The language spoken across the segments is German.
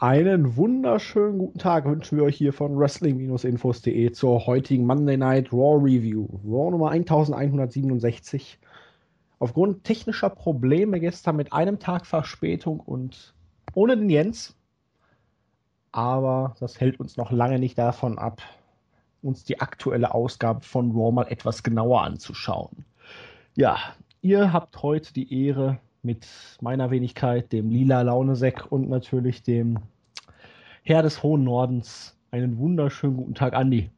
Einen wunderschönen guten Tag wünschen wir euch hier von Wrestling-Infos.de zur heutigen Monday Night Raw Review. Raw Nummer 1167. Aufgrund technischer Probleme gestern mit einem Tag Verspätung und ohne den Jens. Aber das hält uns noch lange nicht davon ab, uns die aktuelle Ausgabe von Raw mal etwas genauer anzuschauen. Ja, ihr habt heute die Ehre, mit meiner Wenigkeit, dem lila Launesäck und natürlich dem Herr des hohen Nordens. Einen wunderschönen guten Tag, Andi.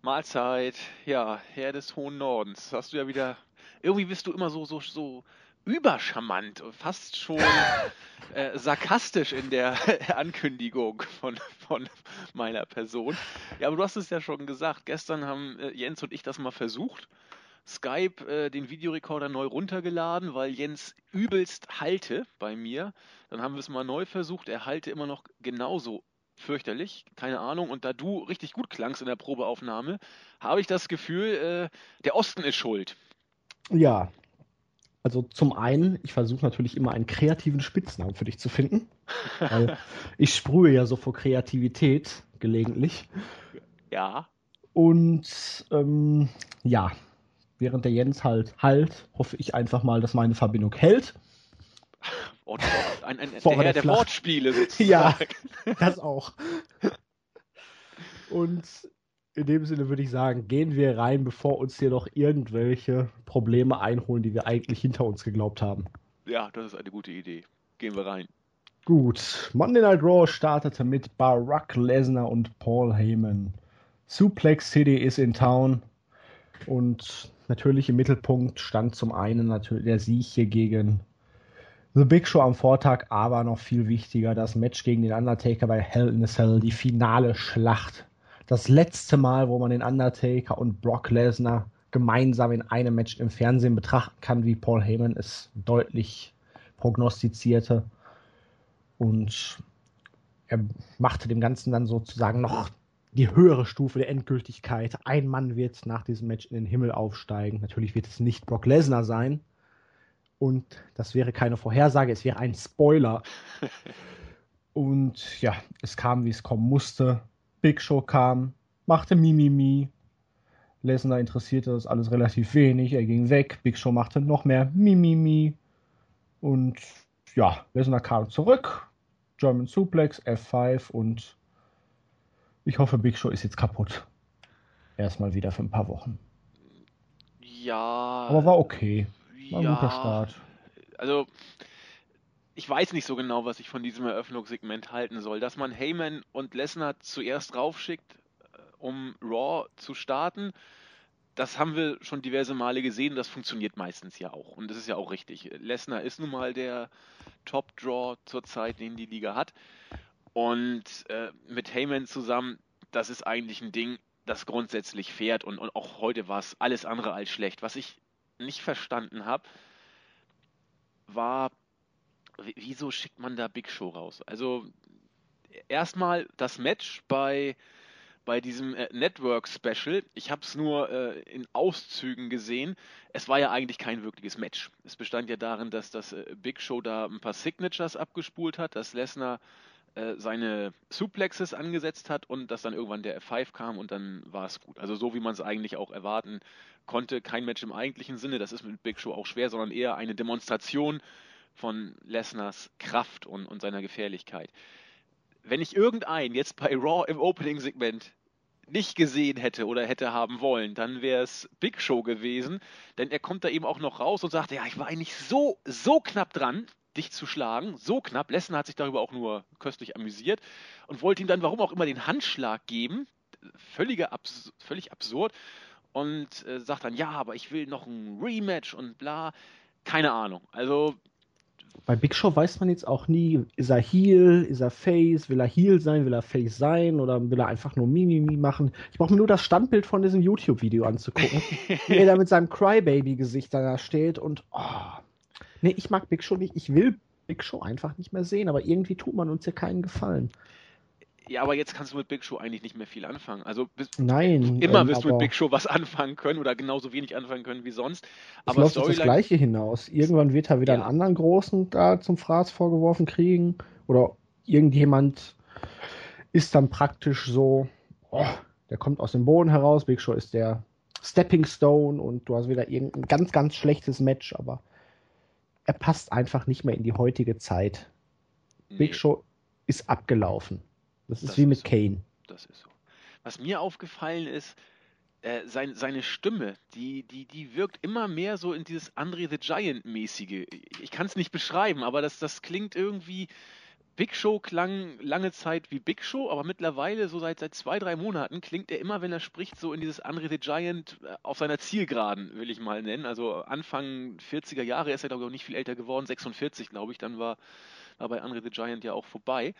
Mahlzeit, ja, Herr des hohen Nordens. Hast du ja wieder. Irgendwie bist du immer so, so, so übercharmant, fast schon äh, sarkastisch in der Ankündigung von, von meiner Person. Ja, aber du hast es ja schon gesagt. Gestern haben äh, Jens und ich das mal versucht. Skype äh, den Videorekorder neu runtergeladen, weil Jens übelst halte bei mir. Dann haben wir es mal neu versucht. Er halte immer noch genauso fürchterlich, keine Ahnung. Und da du richtig gut klangst in der Probeaufnahme, habe ich das Gefühl, äh, der Osten ist schuld. Ja. Also zum einen, ich versuche natürlich immer einen kreativen Spitznamen für dich zu finden. weil ich sprühe ja so vor Kreativität gelegentlich. Ja. Und ähm, ja, während der Jens halt halt, hoffe ich einfach mal, dass meine Verbindung hält. Oh, ein, ein, der Herr der, der Wortspiele sozusagen. Ja, das auch. Und in dem Sinne würde ich sagen, gehen wir rein, bevor uns hier noch irgendwelche Probleme einholen, die wir eigentlich hinter uns geglaubt haben. Ja, das ist eine gute Idee. Gehen wir rein. Gut, Monday Night Raw startete mit Barack Lesnar und Paul Heyman. Suplex City is in town und natürlich im Mittelpunkt stand zum einen natürlich der Sieg hier gegen The Big Show am Vortag, aber noch viel wichtiger das Match gegen den Undertaker bei Hell in a Cell, die finale Schlacht. Das letzte Mal, wo man den Undertaker und Brock Lesnar gemeinsam in einem Match im Fernsehen betrachten kann, wie Paul Heyman es deutlich prognostizierte. Und er machte dem Ganzen dann sozusagen noch die höhere Stufe der Endgültigkeit. Ein Mann wird nach diesem Match in den Himmel aufsteigen. Natürlich wird es nicht Brock Lesnar sein. Und das wäre keine Vorhersage, es wäre ein Spoiler. Und ja, es kam, wie es kommen musste. Big Show kam, machte Mimimi. Lesnar interessierte das alles relativ wenig. Er ging weg. Big Show machte noch mehr Mimimi. Und ja, Lesnar kam zurück. German Suplex, F5 und ich hoffe, Big Show ist jetzt kaputt. Erstmal wieder für ein paar Wochen. Ja. Aber war okay. War ein ja, guter Start. Also, ich weiß nicht so genau, was ich von diesem Eröffnungssegment halten soll. Dass man Heyman und Lesnar zuerst raufschickt, äh, um Raw zu starten, das haben wir schon diverse Male gesehen. Das funktioniert meistens ja auch. Und das ist ja auch richtig. Lesnar ist nun mal der Top-Draw zurzeit, den die Liga hat. Und äh, mit Heyman zusammen, das ist eigentlich ein Ding, das grundsätzlich fährt und, und auch heute war es alles andere als schlecht. Was ich nicht verstanden habe, war, wieso schickt man da Big Show raus? Also erstmal das Match bei bei diesem äh, Network Special. Ich habe es nur äh, in Auszügen gesehen. Es war ja eigentlich kein wirkliches Match. Es bestand ja darin, dass das äh, Big Show da ein paar Signatures abgespult hat, dass Lesnar äh, seine Suplexes angesetzt hat und dass dann irgendwann der F5 kam und dann war es gut. Also so wie man es eigentlich auch erwarten konnte. Kein Match im eigentlichen Sinne, das ist mit Big Show auch schwer, sondern eher eine Demonstration von Lesners Kraft und, und seiner Gefährlichkeit. Wenn ich irgendeinen jetzt bei Raw im Opening-Segment nicht gesehen hätte oder hätte haben wollen, dann wäre es Big Show gewesen, denn er kommt da eben auch noch raus und sagt, ja, ich war eigentlich so, so knapp dran, dich zu schlagen. So knapp. Lesnar hat sich darüber auch nur köstlich amüsiert und wollte ihm dann, warum auch immer, den Handschlag geben. Völlige Abs völlig absurd. Und äh, sagt dann, ja, aber ich will noch ein Rematch und bla. Keine Ahnung. Also. Bei Big Show weiß man jetzt auch nie, ist er Heel, ist er Face, will er Heel sein, will er Face sein oder will er einfach nur Mimimi machen. Ich brauche mir nur das Standbild von diesem YouTube-Video anzugucken, wie er da mit seinem Crybaby-Gesicht da steht und oh, Nee, ich mag Big Show nicht. Ich will Big Show einfach nicht mehr sehen, aber irgendwie tut man uns ja keinen Gefallen. Ja, aber jetzt kannst du mit Big Show eigentlich nicht mehr viel anfangen. Also bis, Nein. Immer ähm, wirst du mit Big Show was anfangen können oder genauso wenig anfangen können wie sonst. Aber es läuft auf das Gleiche hinaus. Irgendwann wird er wieder ja. einen anderen Großen da zum Fraß vorgeworfen kriegen. Oder irgendjemand ist dann praktisch so, oh, der kommt aus dem Boden heraus, Big Show ist der Stepping Stone und du hast wieder irgendein ganz, ganz schlechtes Match, aber er passt einfach nicht mehr in die heutige Zeit. Nee. Big Show ist abgelaufen. Das ist das wie ist mit so. Kane. Das ist so. Was mir aufgefallen ist, äh, sein, seine Stimme, die, die, die wirkt immer mehr so in dieses Andre the Giant-mäßige. Ich kann es nicht beschreiben, aber das, das klingt irgendwie. Big Show klang lange Zeit wie Big Show, aber mittlerweile, so seit, seit zwei, drei Monaten, klingt er immer, wenn er spricht, so in dieses Andre the Giant äh, auf seiner Zielgeraden, will ich mal nennen. Also Anfang 40er Jahre ist er, glaube ich, auch nicht viel älter geworden, 46, glaube ich, dann war, war bei Andre the Giant ja auch vorbei.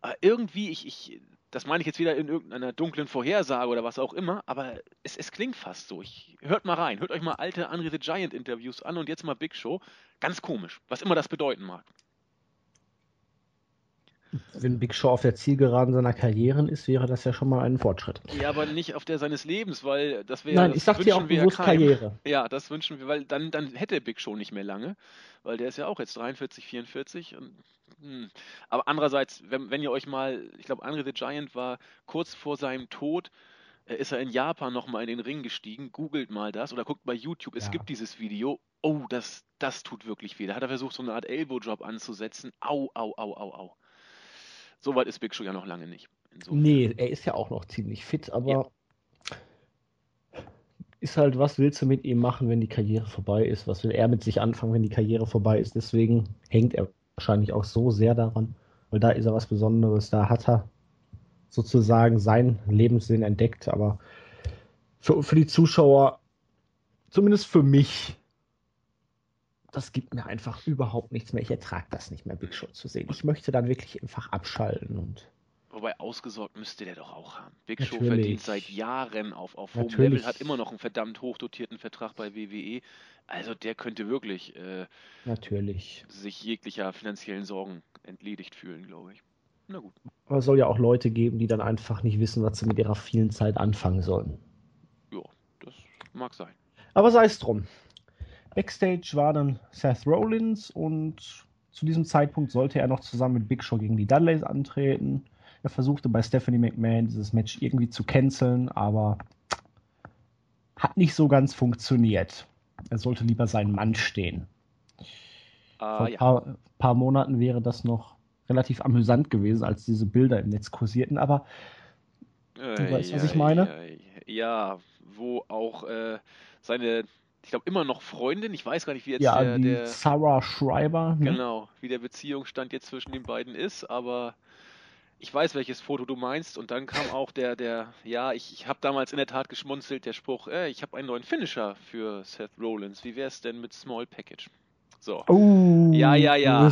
Aber irgendwie, ich, ich, das meine ich jetzt wieder in irgendeiner dunklen Vorhersage oder was auch immer, aber es, es klingt fast so. Ich, hört mal rein, hört euch mal alte Andre the Giant Interviews an und jetzt mal Big Show. Ganz komisch, was immer das bedeuten mag. Wenn Big Show auf der Zielgeraden seiner Karrieren ist, wäre das ja schon mal ein Fortschritt. Ja, aber nicht auf der seines Lebens, weil das wäre. Nein, das ich sag dir auch bewusst Karriere. Ja, das wünschen wir, weil dann, dann hätte Big Show nicht mehr lange, weil der ist ja auch jetzt 43, 44 und hm. Aber andererseits, wenn, wenn, ihr euch mal, ich glaube, Andre the Giant war kurz vor seinem Tod, äh, ist er in Japan nochmal in den Ring gestiegen. Googelt mal das oder guckt bei YouTube, es ja. gibt dieses Video. Oh, das, das tut wirklich weh. Da hat er versucht, so eine Art Elbow-Job anzusetzen. Au, au, au, au, au. So weit ist Big Show ja noch lange nicht. Insofern. Nee, er ist ja auch noch ziemlich fit, aber ja. ist halt, was willst du mit ihm machen, wenn die Karriere vorbei ist? Was will er mit sich anfangen, wenn die Karriere vorbei ist? Deswegen hängt er wahrscheinlich auch so sehr daran, weil da ist er was Besonderes, da hat er sozusagen seinen Lebenssinn entdeckt, aber für, für die Zuschauer, zumindest für mich, das gibt mir einfach überhaupt nichts mehr. Ich ertrage das nicht mehr, Big Show zu sehen. Ich möchte dann wirklich einfach abschalten und Wobei ausgesorgt müsste der doch auch haben. Big Natürlich. Show verdient seit Jahren auf, auf hohem Level, hat immer noch einen verdammt hochdotierten Vertrag bei WWE. Also der könnte wirklich äh, Natürlich. sich jeglicher finanziellen Sorgen entledigt fühlen, glaube ich. Na gut. Aber es soll ja auch Leute geben, die dann einfach nicht wissen, was sie mit ihrer vielen Zeit anfangen sollen. Ja, das mag sein. Aber sei es drum. Backstage war dann Seth Rollins und zu diesem Zeitpunkt sollte er noch zusammen mit Big Show gegen die Dudleys antreten. Er versuchte bei Stephanie McMahon dieses Match irgendwie zu canceln, aber hat nicht so ganz funktioniert. Er sollte lieber seinen Mann stehen. Uh, Vor ein ja. paar, paar, Monaten wäre das noch relativ amüsant gewesen, als diese Bilder im Netz kursierten, aber äh, du weißt, ja, was ich meine? Ja, wo auch äh, seine, ich glaube, immer noch Freundin, ich weiß gar nicht, wie jetzt ja, der, der Sarah Schreiber. Ne? Genau, wie der Beziehungsstand jetzt zwischen den beiden ist, aber ich weiß, welches Foto du meinst. Und dann kam auch der, der, ja, ich, ich habe damals in der Tat geschmunzelt, der Spruch, äh, ich habe einen neuen Finisher für Seth Rollins. Wie wäre es denn mit Small Package? So. Oh, ja, ja, ja.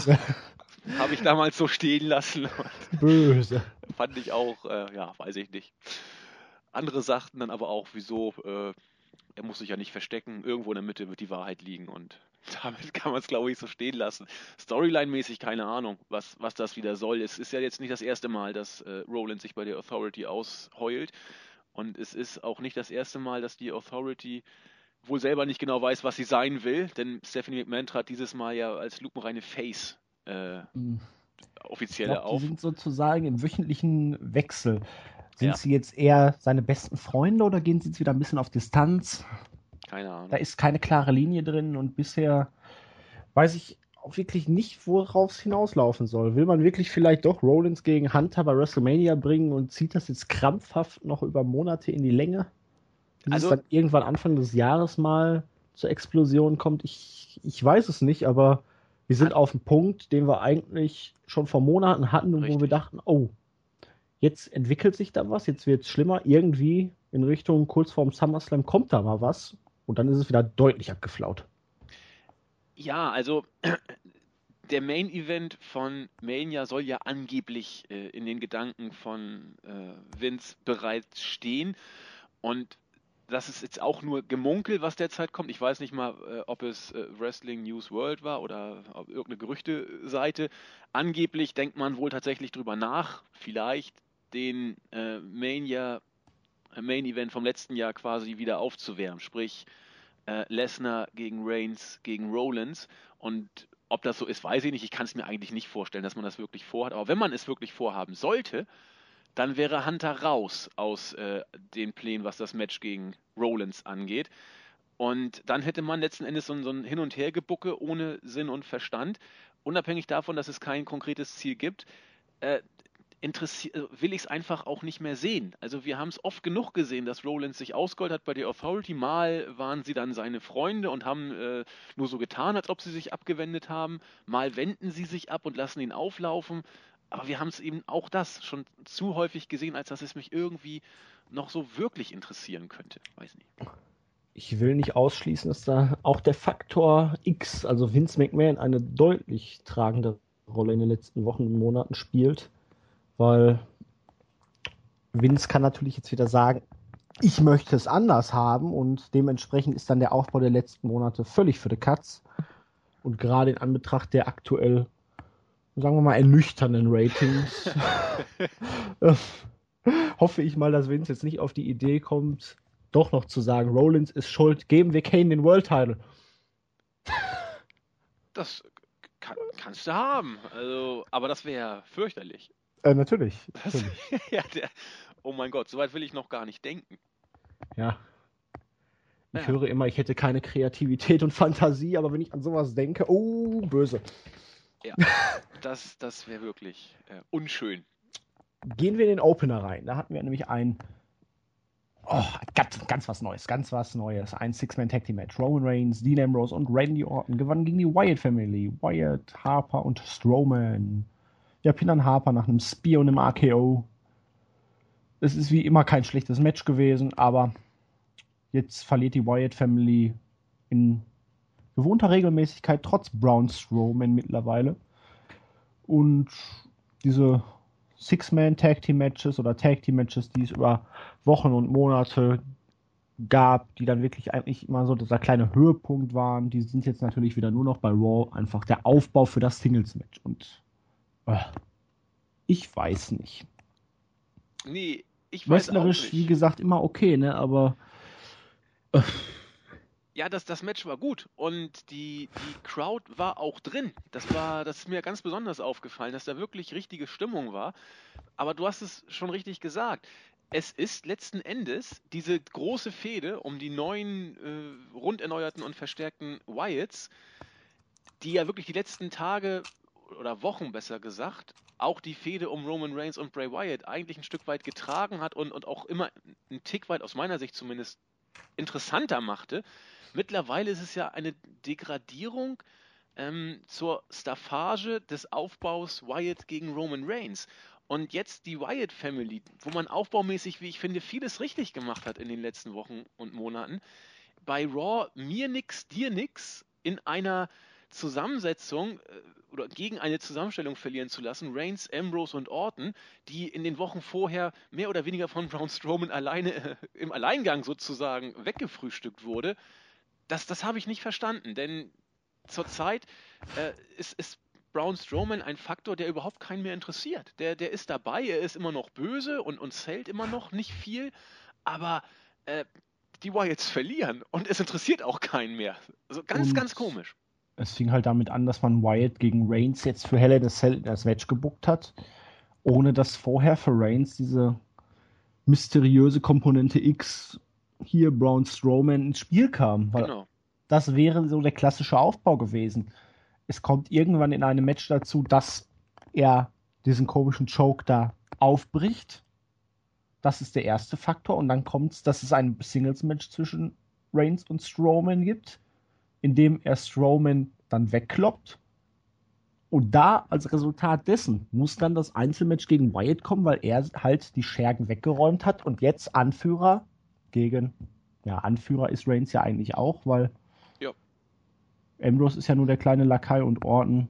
Habe ich damals so stehen lassen. Böse. Fand ich auch, äh, ja, weiß ich nicht. Andere sagten dann aber auch, wieso, äh, er muss sich ja nicht verstecken, irgendwo in der Mitte wird die Wahrheit liegen und damit kann man es, glaube ich, so stehen lassen. Storyline-mäßig keine Ahnung, was, was das wieder soll. Es ist ja jetzt nicht das erste Mal, dass äh, Roland sich bei der Authority ausheult. Und es ist auch nicht das erste Mal, dass die Authority wohl selber nicht genau weiß, was sie sein will. Denn Stephanie McMahon trat dieses Mal ja als lupenreine Face äh, mhm. offiziell glaub, auf. Die sind sozusagen im wöchentlichen Wechsel. Sind ja. sie jetzt eher seine besten Freunde oder gehen sie jetzt wieder ein bisschen auf Distanz? Keine Ahnung. Da ist keine klare Linie drin und bisher weiß ich auch wirklich nicht, worauf es hinauslaufen soll. Will man wirklich vielleicht doch Rollins gegen Hunter bei WrestleMania bringen und zieht das jetzt krampfhaft noch über Monate in die Länge? Bis also, es dann irgendwann Anfang des Jahres mal zur Explosion kommt? Ich, ich weiß es nicht, aber wir sind auf dem Punkt, den wir eigentlich schon vor Monaten hatten und wo wir dachten, oh, jetzt entwickelt sich da was, jetzt wird es schlimmer. Irgendwie in Richtung kurz vorm SummerSlam kommt da mal was. Und dann ist es wieder deutlich abgeflaut. Ja, also der Main Event von Mania soll ja angeblich äh, in den Gedanken von äh, Vince bereits stehen. Und das ist jetzt auch nur Gemunkel, was derzeit kommt. Ich weiß nicht mal, äh, ob es äh, Wrestling News World war oder irgendeine Gerüchteseite. Angeblich denkt man wohl tatsächlich drüber nach, vielleicht den äh, Mania Main Event vom letzten Jahr quasi wieder aufzuwärmen. Sprich, äh, Lesnar gegen Reigns gegen Rollins. Und ob das so ist, weiß ich nicht. Ich kann es mir eigentlich nicht vorstellen, dass man das wirklich vorhat. Aber wenn man es wirklich vorhaben sollte, dann wäre Hunter raus aus äh, den Plänen, was das Match gegen Rollins angeht. Und dann hätte man letzten Endes so, so ein Hin- und Hergebucke ohne Sinn und Verstand. Unabhängig davon, dass es kein konkretes Ziel gibt, äh, will ich es einfach auch nicht mehr sehen. Also wir haben es oft genug gesehen, dass Rollins sich ausgeholt hat bei der Authority. Mal waren sie dann seine Freunde und haben äh, nur so getan, als ob sie sich abgewendet haben. Mal wenden sie sich ab und lassen ihn auflaufen. Aber wir haben es eben auch das schon zu häufig gesehen, als dass es mich irgendwie noch so wirklich interessieren könnte. Weiß nicht. Ich will nicht ausschließen, dass da auch der Faktor X, also Vince McMahon, eine deutlich tragende Rolle in den letzten Wochen und Monaten spielt, weil Vince kann natürlich jetzt wieder sagen, ich möchte es anders haben und dementsprechend ist dann der Aufbau der letzten Monate völlig für die Katz. Und gerade in Anbetracht der aktuell sagen wir mal, ernüchternden Ratings. Hoffe ich mal, dass Vince jetzt nicht auf die Idee kommt, doch noch zu sagen, Rollins ist schuld, geben wir Kane den World Title. Das kann, kannst du haben. Also, aber das wäre fürchterlich. Äh, natürlich. Das, natürlich. ja, der, oh mein Gott, so weit will ich noch gar nicht denken. Ja. Ich ja. höre immer, ich hätte keine Kreativität und Fantasie, aber wenn ich an sowas denke, oh, böse. Ja, das, das wäre wirklich äh, unschön. Gehen wir in den Opener rein. Da hatten wir nämlich ein oh, ganz, ganz was Neues, ganz was Neues. Ein Six-Man-Tag-Team-Match. Roman Reigns, Dean Ambrose und Randy Orton gewannen gegen die Wyatt Family. Wyatt, Harper und Strowman. Ja, Pinan Harper nach einem Spear und einem RKO. Es ist wie immer kein schlechtes Match gewesen, aber jetzt verliert die Wyatt Family in gewohnter Regelmäßigkeit, trotz Braun Strowman mittlerweile. Und diese Six-Man-Tag-Team-Matches oder Tag-Team-Matches, die es über Wochen und Monate gab, die dann wirklich eigentlich immer so dieser kleine Höhepunkt waren, die sind jetzt natürlich wieder nur noch bei Raw einfach der Aufbau für das Singles-Match. Und ich weiß nicht. Nee, ich weiß Wrestlerisch, auch nicht. wie gesagt, immer okay, ne? Aber äh, ja, das, das Match war gut und die, die Crowd war auch drin. Das war, das ist mir ganz besonders aufgefallen, dass da wirklich richtige Stimmung war. Aber du hast es schon richtig gesagt. Es ist letzten Endes diese große Fehde um die neuen, äh, rund erneuerten und verstärkten Wyatts, die ja wirklich die letzten Tage oder Wochen besser gesagt, auch die Fehde um Roman Reigns und Bray Wyatt eigentlich ein Stück weit getragen hat und, und auch immer einen Tick weit aus meiner Sicht zumindest interessanter machte. Mittlerweile ist es ja eine Degradierung ähm, zur Staffage des Aufbaus Wyatt gegen Roman Reigns. Und jetzt die Wyatt Family, wo man aufbaumäßig, wie ich finde, vieles richtig gemacht hat in den letzten Wochen und Monaten. Bei Raw mir nix, dir nix in einer Zusammensetzung äh, oder gegen eine Zusammenstellung verlieren zu lassen, Reigns, Ambrose und Orton, die in den Wochen vorher mehr oder weniger von Braun Strowman alleine äh, im Alleingang sozusagen weggefrühstückt wurde, das, das habe ich nicht verstanden, denn zurzeit äh, ist, ist Braun Strowman ein Faktor, der überhaupt keinen mehr interessiert. Der, der ist dabei, er ist immer noch böse und, und zählt immer noch nicht viel, aber äh, die Wyatts verlieren und es interessiert auch keinen mehr. Also ganz, und ganz komisch. Es fing halt damit an, dass man Wyatt gegen Reigns jetzt für Hell in Cell das Match gebuckt hat, ohne dass vorher für Reigns diese mysteriöse Komponente X hier Braun Strowman ins Spiel kam. Weil genau. Das wäre so der klassische Aufbau gewesen. Es kommt irgendwann in einem Match dazu, dass er diesen komischen Choke da aufbricht. Das ist der erste Faktor. Und dann kommt es, dass es ein Singles-Match zwischen Reigns und Strowman gibt, in dem er Strowman dann wegkloppt. Und da als Resultat dessen muss dann das Einzelmatch gegen Wyatt kommen, weil er halt die Schergen weggeräumt hat und jetzt Anführer gegen, ja, Anführer ist Reigns ja eigentlich auch, weil ja. Ambrose ist ja nur der kleine Lakai und Orton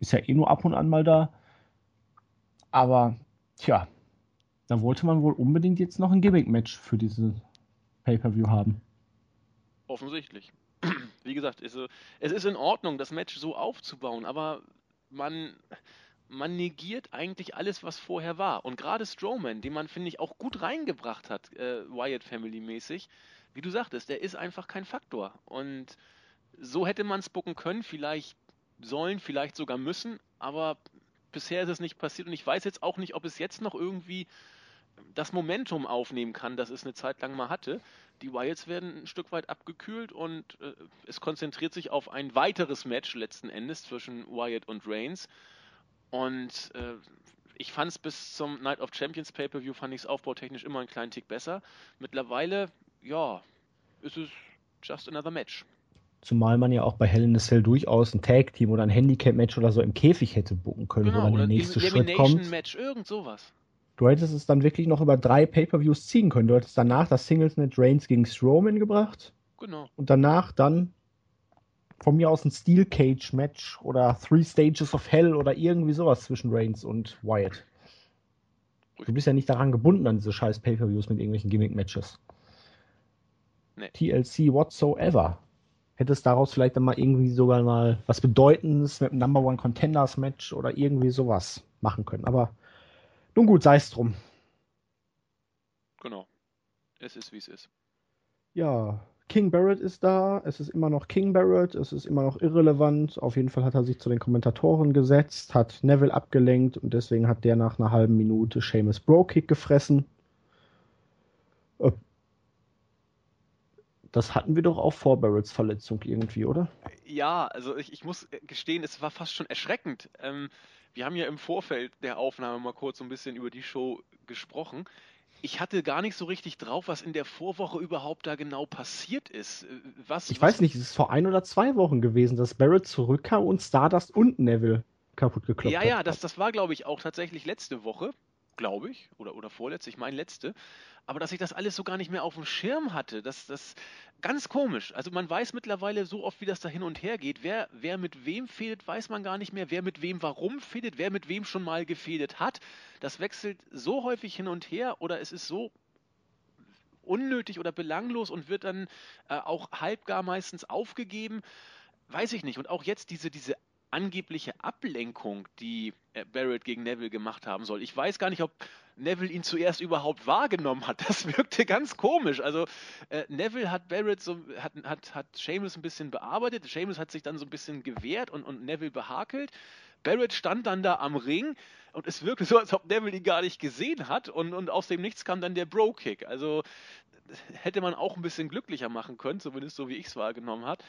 ist ja eh nur ab und an mal da. Aber, tja, da wollte man wohl unbedingt jetzt noch ein Gimmick-Match für diese Pay-Per-View haben. Offensichtlich. Wie gesagt, es ist in Ordnung, das Match so aufzubauen, aber man, man negiert eigentlich alles, was vorher war. Und gerade Strowman, den man, finde ich, auch gut reingebracht hat, äh, Wyatt Family mäßig, wie du sagtest, der ist einfach kein Faktor. Und so hätte man es bucken können, vielleicht sollen, vielleicht sogar müssen, aber bisher ist es nicht passiert und ich weiß jetzt auch nicht, ob es jetzt noch irgendwie das Momentum aufnehmen kann, das es eine Zeit lang mal hatte. Die Wyatts werden ein Stück weit abgekühlt und äh, es konzentriert sich auf ein weiteres Match letzten Endes zwischen Wyatt und Reigns. Und äh, ich fand es bis zum Night of Champions Pay-Per-View, fand ich es aufbautechnisch immer einen kleinen Tick besser. Mittlerweile, ja, ist es just another match. Zumal man ja auch bei Hell in a Cell durchaus ein Tag-Team oder ein Handicap-Match oder so im Käfig hätte buchen können, genau, wo dann oder der nächste Schritt kommt. Match, irgend sowas. Du hättest es dann wirklich noch über drei Pay-Per-Views ziehen können. Du hättest danach das Singles-Match Reigns gegen Strowman gebracht. Genau. Und danach dann von mir aus ein Steel Cage Match oder Three Stages of Hell oder irgendwie sowas zwischen Reigns und Wyatt. Du bist ja nicht daran gebunden an diese scheiß Pay-Per-Views mit irgendwelchen Gimmick-Matches. Nee. TLC whatsoever. Hättest daraus vielleicht dann mal irgendwie sogar mal was Bedeutendes mit einem Number One Contenders Match oder irgendwie sowas machen können. Aber nun gut, sei es drum. Genau. Es ist wie es ist. Ja, King Barrett ist da, es ist immer noch King Barrett, es ist immer noch irrelevant. Auf jeden Fall hat er sich zu den Kommentatoren gesetzt, hat Neville abgelenkt und deswegen hat der nach einer halben Minute Seamus Bro Kick gefressen. Äh, das hatten wir doch auch vor Barretts Verletzung irgendwie, oder? Ja, also ich, ich muss gestehen, es war fast schon erschreckend. Ähm, wir haben ja im Vorfeld der Aufnahme mal kurz so ein bisschen über die Show gesprochen. Ich hatte gar nicht so richtig drauf, was in der Vorwoche überhaupt da genau passiert ist. Äh, was, ich was weiß nicht, es ist vor ein oder zwei Wochen gewesen, dass Barrett zurückkam und Stardust und Neville kaputt geklopft Ja, ja, das, das war, glaube ich, auch tatsächlich letzte Woche, glaube ich, oder, oder vorletzte, ich meine letzte aber dass ich das alles so gar nicht mehr auf dem Schirm hatte, das, das ganz komisch. Also man weiß mittlerweile so oft, wie das da hin und her geht. Wer, wer mit wem fädet, weiß man gar nicht mehr. Wer mit wem warum fädet, wer mit wem schon mal gefädet hat. Das wechselt so häufig hin und her oder es ist so unnötig oder belanglos und wird dann äh, auch halbgar meistens aufgegeben. Weiß ich nicht. Und auch jetzt diese, diese angebliche Ablenkung, die äh, Barrett gegen Neville gemacht haben soll. Ich weiß gar nicht, ob Neville ihn zuerst überhaupt wahrgenommen hat. Das wirkte ganz komisch. Also äh, Neville hat Barrett so, hat, hat, hat Seamus ein bisschen bearbeitet. Seamus hat sich dann so ein bisschen gewehrt und, und Neville behakelt. Barrett stand dann da am Ring und es wirkte so, als ob Neville ihn gar nicht gesehen hat und, und aus dem Nichts kam dann der Bro-Kick. Also hätte man auch ein bisschen glücklicher machen können, zumindest so wie ich es wahrgenommen habe.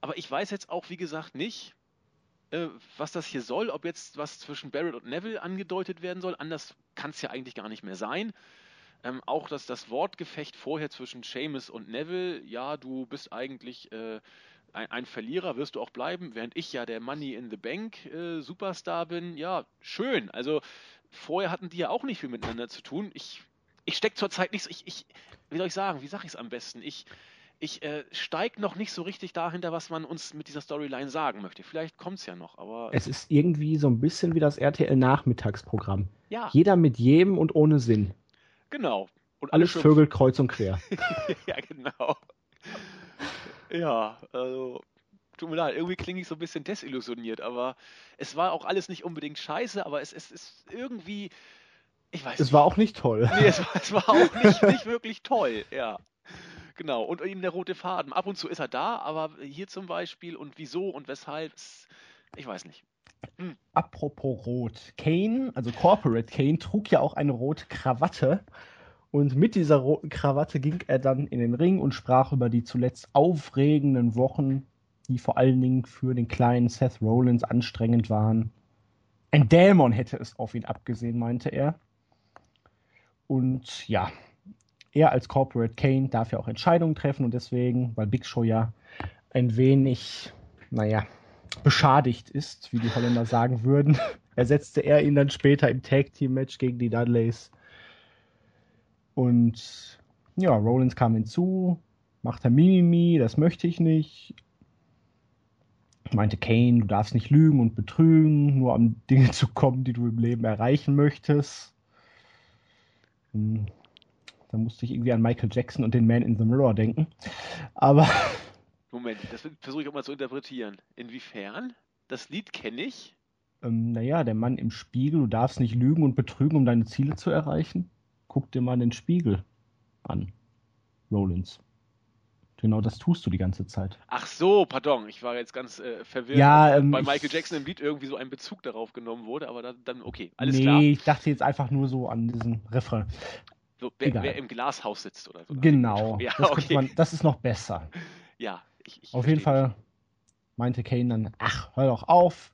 Aber ich weiß jetzt auch, wie gesagt, nicht, äh, was das hier soll, ob jetzt was zwischen Barrett und Neville angedeutet werden soll. Anders kann es ja eigentlich gar nicht mehr sein. Ähm, auch dass das Wortgefecht vorher zwischen Seamus und Neville, ja, du bist eigentlich äh, ein, ein, Verlierer, wirst du auch bleiben, während ich ja der Money in the Bank äh, Superstar bin. Ja, schön. Also vorher hatten die ja auch nicht viel miteinander zu tun. Ich, ich stecke zurzeit nicht so, ich, ich, wie soll ich sagen, wie sage ich es am besten? Ich, ich äh, steige noch nicht so richtig dahinter, was man uns mit dieser Storyline sagen möchte. Vielleicht kommt es ja noch, aber. Es ist irgendwie so ein bisschen wie das RTL-Nachmittagsprogramm. Ja. Jeder mit jedem und ohne Sinn. Genau. Und alles Vögel kreuz und quer. ja, genau. Ja, also. Tut mir leid, irgendwie klinge ich so ein bisschen desillusioniert, aber es war auch alles nicht unbedingt scheiße, aber es, es ist irgendwie. Ich weiß es nicht. war auch nicht toll. Nee, es war, es war auch nicht, nicht wirklich toll, ja. Genau, und eben der rote Faden. Ab und zu ist er da, aber hier zum Beispiel und wieso und weshalb, ich weiß nicht. Hm. Apropos Rot. Kane, also Corporate Kane, trug ja auch eine rote Krawatte. Und mit dieser roten Krawatte ging er dann in den Ring und sprach über die zuletzt aufregenden Wochen, die vor allen Dingen für den kleinen Seth Rollins anstrengend waren. Ein Dämon hätte es auf ihn abgesehen, meinte er. Und ja, er als Corporate Kane darf ja auch Entscheidungen treffen und deswegen, weil Big Show ja ein wenig, naja, beschadigt ist, wie die Holländer sagen würden, ersetzte er ihn dann später im Tag Team Match gegen die Dudleys. Und ja, Rollins kam hinzu, macht er Mimimi, das möchte ich nicht. Meinte Kane, du darfst nicht lügen und betrügen, nur um Dinge zu kommen, die du im Leben erreichen möchtest. Hm, da musste ich irgendwie an Michael Jackson und den Man in the Mirror denken. Aber. Moment, das versuche ich auch mal zu interpretieren. Inwiefern? Das Lied kenne ich. Ähm, naja, der Mann im Spiegel, du darfst nicht lügen und betrügen, um deine Ziele zu erreichen. Guck dir mal den Spiegel an. Rollins. Genau das tust du die ganze Zeit. Ach so, pardon, ich war jetzt ganz äh, verwirrt, Ja, ähm, bei ich- Michael Jackson im Lied irgendwie so ein Bezug darauf genommen wurde, aber dann, dann okay, alles nee, klar. ich dachte jetzt einfach nur so an diesen Refrain. So, wer, wer im Glashaus sitzt oder so. Genau. Ja, das, okay. man, das ist noch besser. Ja, ich, ich Auf jeden Fall meinte Kane dann, ach, hör doch auf.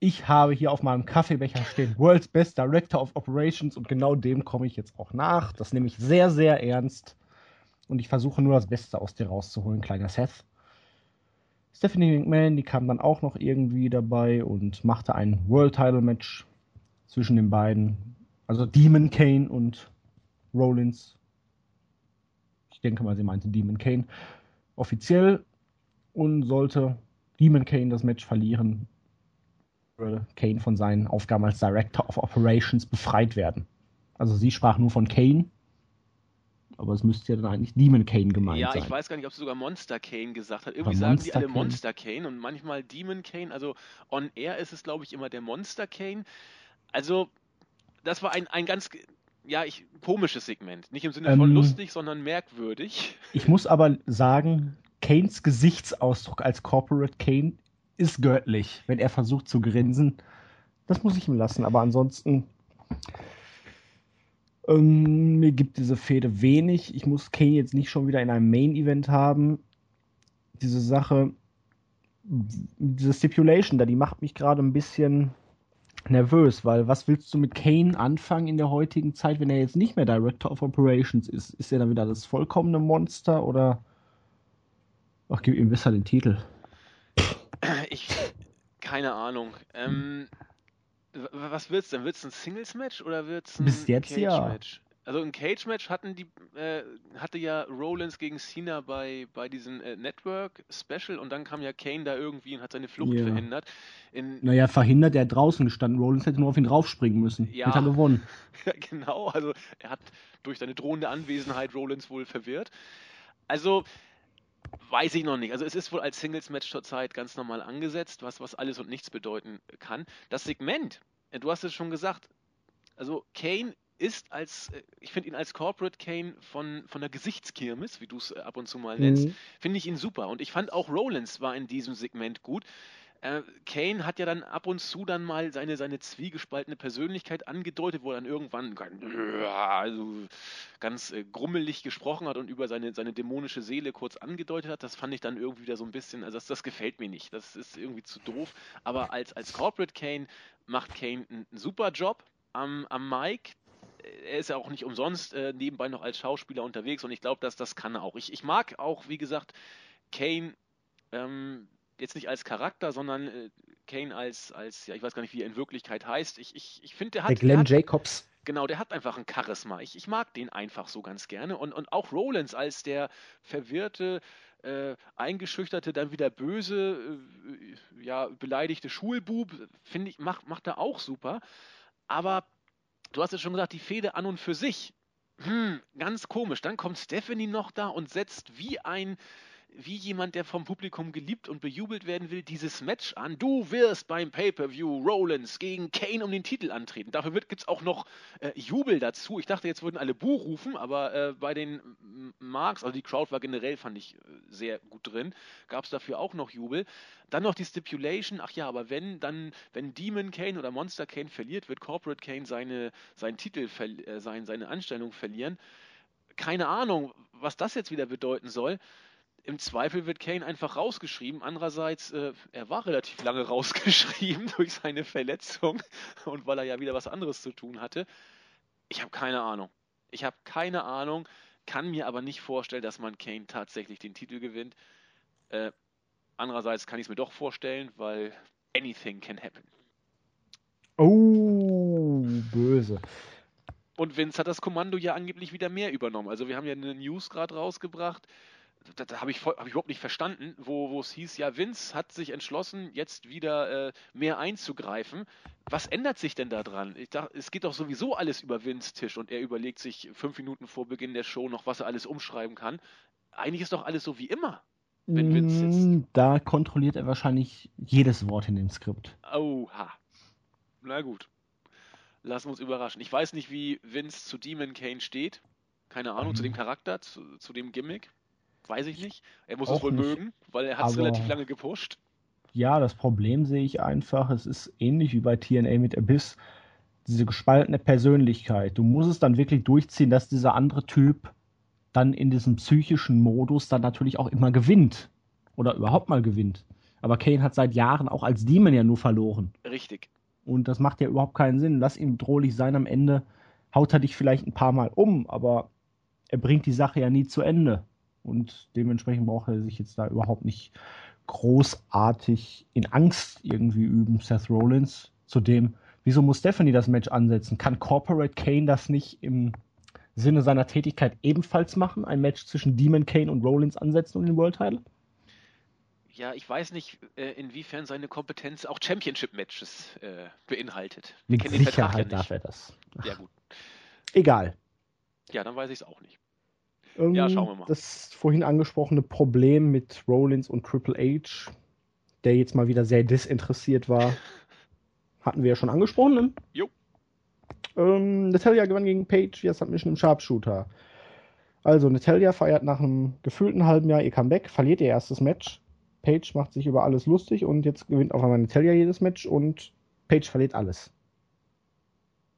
Ich habe hier auf meinem Kaffeebecher stehen World's Best Director of Operations und genau dem komme ich jetzt auch nach. Das nehme ich sehr, sehr ernst. Und ich versuche nur das Beste aus dir rauszuholen, kleiner Seth. Stephanie McMahon, die kam dann auch noch irgendwie dabei und machte ein World Title Match zwischen den beiden. Also Demon Kane und Rollins. Ich denke mal, sie meinte Demon Kane offiziell und sollte Demon Kane das Match verlieren, würde Kane von seinen Aufgaben als Director of Operations befreit werden. Also sie sprach nur von Kane, aber es müsste ja dann eigentlich Demon Kane gemeint Ja, sein. ich weiß gar nicht, ob sie sogar Monster Kane gesagt hat. Irgendwie Oder sagen die Monster alle Kane. Monster Kane und manchmal Demon Kane. Also on air ist es, glaube ich, immer der Monster Kane. Also, das war ein, ein ganz, ja, ich, komisches Segment. Nicht im Sinne von Ähm, lustig, sondern merkwürdig. Ich muss aber sagen, Kanes Gesichtsausdruck als Corporate Kane ist göttlich, wenn er versucht zu grinsen. Das muss ich ihm lassen, aber ansonsten ähm, mir gibt diese Fehde wenig. Ich muss Kane jetzt nicht schon wieder in einem Main-Event haben. Diese Sache, diese Stipulation da, die macht mich gerade ein bisschen nervös, weil was willst du mit Kane anfangen in der heutigen Zeit, wenn er jetzt nicht mehr Director of Operations ist? Ist er dann wieder das vollkommene Monster oder ach, gib ihm besser den Titel. Ich, keine Ahnung. Ähm, was wird's denn? Wird's ein Singles-Match oder wird's ein Bis jetzt ja. Cage-Match? Also ein Cage-Match hatten die, äh, hatte ja Rollins gegen Cena bei, bei diesem äh, Network-Special und dann kam ja Kane da irgendwie und hat seine Flucht Ja. verhindert. In, Naja, verhindert, er hat draußen gestanden. Rollins hätte nur auf ihn draufspringen müssen. Ja. Hätte er gewonnen. Ja, genau, also er hat durch seine drohende Anwesenheit Rollins wohl verwirrt. Also weiß ich noch nicht. Also es ist wohl als Singles-Match zurzeit ganz normal angesetzt, was, was alles und nichts bedeuten kann. Das Segment, äh, du hast es schon gesagt, also Kane ist als, äh, ich finde ihn als Corporate Kane von, von der Gesichtskirmes, wie du es äh, ab und zu mal nennst, Mhm. finde ich ihn super. Und ich fand auch Rollins war in diesem Segment gut. Äh, Kane hat ja dann ab und zu dann mal seine, seine zwiegespaltene Persönlichkeit angedeutet, wo er dann irgendwann ganz, also ganz grummelig gesprochen hat und über seine, seine dämonische Seele kurz angedeutet hat. Das fand ich dann irgendwie wieder so ein bisschen, also das, das gefällt mir nicht. Das ist irgendwie zu doof. Aber als, als Corporate Kane macht Kane einen, einen super Job am, am Mic. Er ist ja auch nicht umsonst äh, nebenbei noch als Schauspieler unterwegs und ich glaube, dass das kann er auch. Ich, ich mag auch, wie gesagt, Kane ähm, jetzt nicht als Charakter, sondern äh, Kane als, als, ja, ich weiß gar nicht, wie er in Wirklichkeit heißt. Ich, ich, ich finde, der hat, Der der Glenn hat Jacobs. Genau, der hat einfach ein Charisma. Ich, ich mag den einfach so ganz gerne. Und, und auch Rollins als der verwirrte, äh, eingeschüchterte, dann wieder böse, äh, ja, beleidigte Schulbub, finde ich, macht, macht er auch super. Aber du hast es schon gesagt, die Fehde an und für sich, hm, ganz komisch. Dann kommt Stephanie noch da und setzt wie ein, wie jemand, der vom Publikum geliebt und bejubelt werden will, dieses Match an. Du wirst beim Pay-Per-View Rollins gegen Kane um den Titel antreten. Dafür gibt es auch noch äh, Jubel dazu. Ich dachte, jetzt würden alle Buh rufen, aber äh, bei den Marks, also die Crowd war generell, fand ich äh, sehr gut drin, gab es dafür auch noch Jubel. Dann noch die Stipulation, ach ja, aber wenn dann, wenn Demon Kane oder Monster Kane verliert, wird Corporate Kane seine, seinen Titel, äh, sein, seine Anstellung verlieren. Keine Ahnung, was das jetzt wieder bedeuten soll. Im Zweifel wird Kane einfach rausgeschrieben. Andererseits, äh, er war relativ lange rausgeschrieben durch seine Verletzung und weil er ja wieder was anderes zu tun hatte. Ich habe keine Ahnung. Ich habe keine Ahnung, kann mir aber nicht vorstellen, dass man Kane tatsächlich den Titel gewinnt. Äh, andererseits kann ich es mir doch vorstellen, weil anything can happen. Oh, böse. Und Vince hat das Kommando ja angeblich wieder mehr übernommen. Also wir haben ja eine News gerade rausgebracht. Da, da habe ich, hab ich überhaupt nicht verstanden, wo wo es hieß, ja, Vince hat sich entschlossen, jetzt wieder äh, mehr einzugreifen. Was ändert sich denn da dran? Ich dachte, es geht doch sowieso alles über Vince Tisch und er überlegt sich fünf Minuten vor Beginn der Show noch, was er alles umschreiben kann. Eigentlich ist doch alles so wie immer. Wenn Vince sitzt. Mm, Da kontrolliert er wahrscheinlich jedes Wort in dem Skript. Oha. Na gut. Lassen wir uns überraschen. Ich weiß nicht, wie Vince zu Demon Kane steht. Keine Ahnung, zu dem Charakter, zu, zu dem Gimmick. Weiß ich nicht. Er muss es wohl nicht, mögen, weil er hat es relativ lange gepusht. Ja, das Problem sehe ich einfach, es ist ähnlich wie bei TNA mit Abyss, diese gespaltene Persönlichkeit. Du musst es dann wirklich durchziehen, dass dieser andere Typ dann in diesem psychischen Modus dann natürlich auch immer gewinnt. Oder überhaupt mal gewinnt. Aber Kane hat seit Jahren auch als Demon ja nur verloren. Richtig. Und das macht ja überhaupt keinen Sinn. Lass ihn bedrohlich sein am Ende. Haut er dich vielleicht ein paar Mal um, aber er bringt die Sache ja nie zu Ende. Und dementsprechend braucht er sich jetzt da überhaupt nicht großartig in Angst irgendwie üben, Seth Rollins. Zudem, wieso muss Stephanie das Match ansetzen? Kann Corporate Kane das nicht im Sinne seiner Tätigkeit ebenfalls machen? Ein Match zwischen Demon Kane und Rollins ansetzen und den World Title? Ja, ich weiß nicht, äh, inwiefern seine Kompetenz auch Championship-Matches äh, beinhaltet. Mit Sicherheit ja darf er das. Ach. Ja, gut. Egal. Ja, dann weiß ich es auch nicht. Ähm, ja, schauen wir mal. Das vorhin angesprochene Problem mit Rollins und Triple H, der jetzt mal wieder sehr desinteressiert war, hatten wir ja schon angesprochen. Ne? Jo. Ähm, Natalia gewann gegen Paige via Submission im Sharpshooter. Also, Natalia feiert nach einem gefühlten halben Jahr ihr Comeback, verliert ihr erstes Match. Paige macht sich über alles lustig und jetzt gewinnt auf einmal Natalia jedes Match und Paige verliert alles.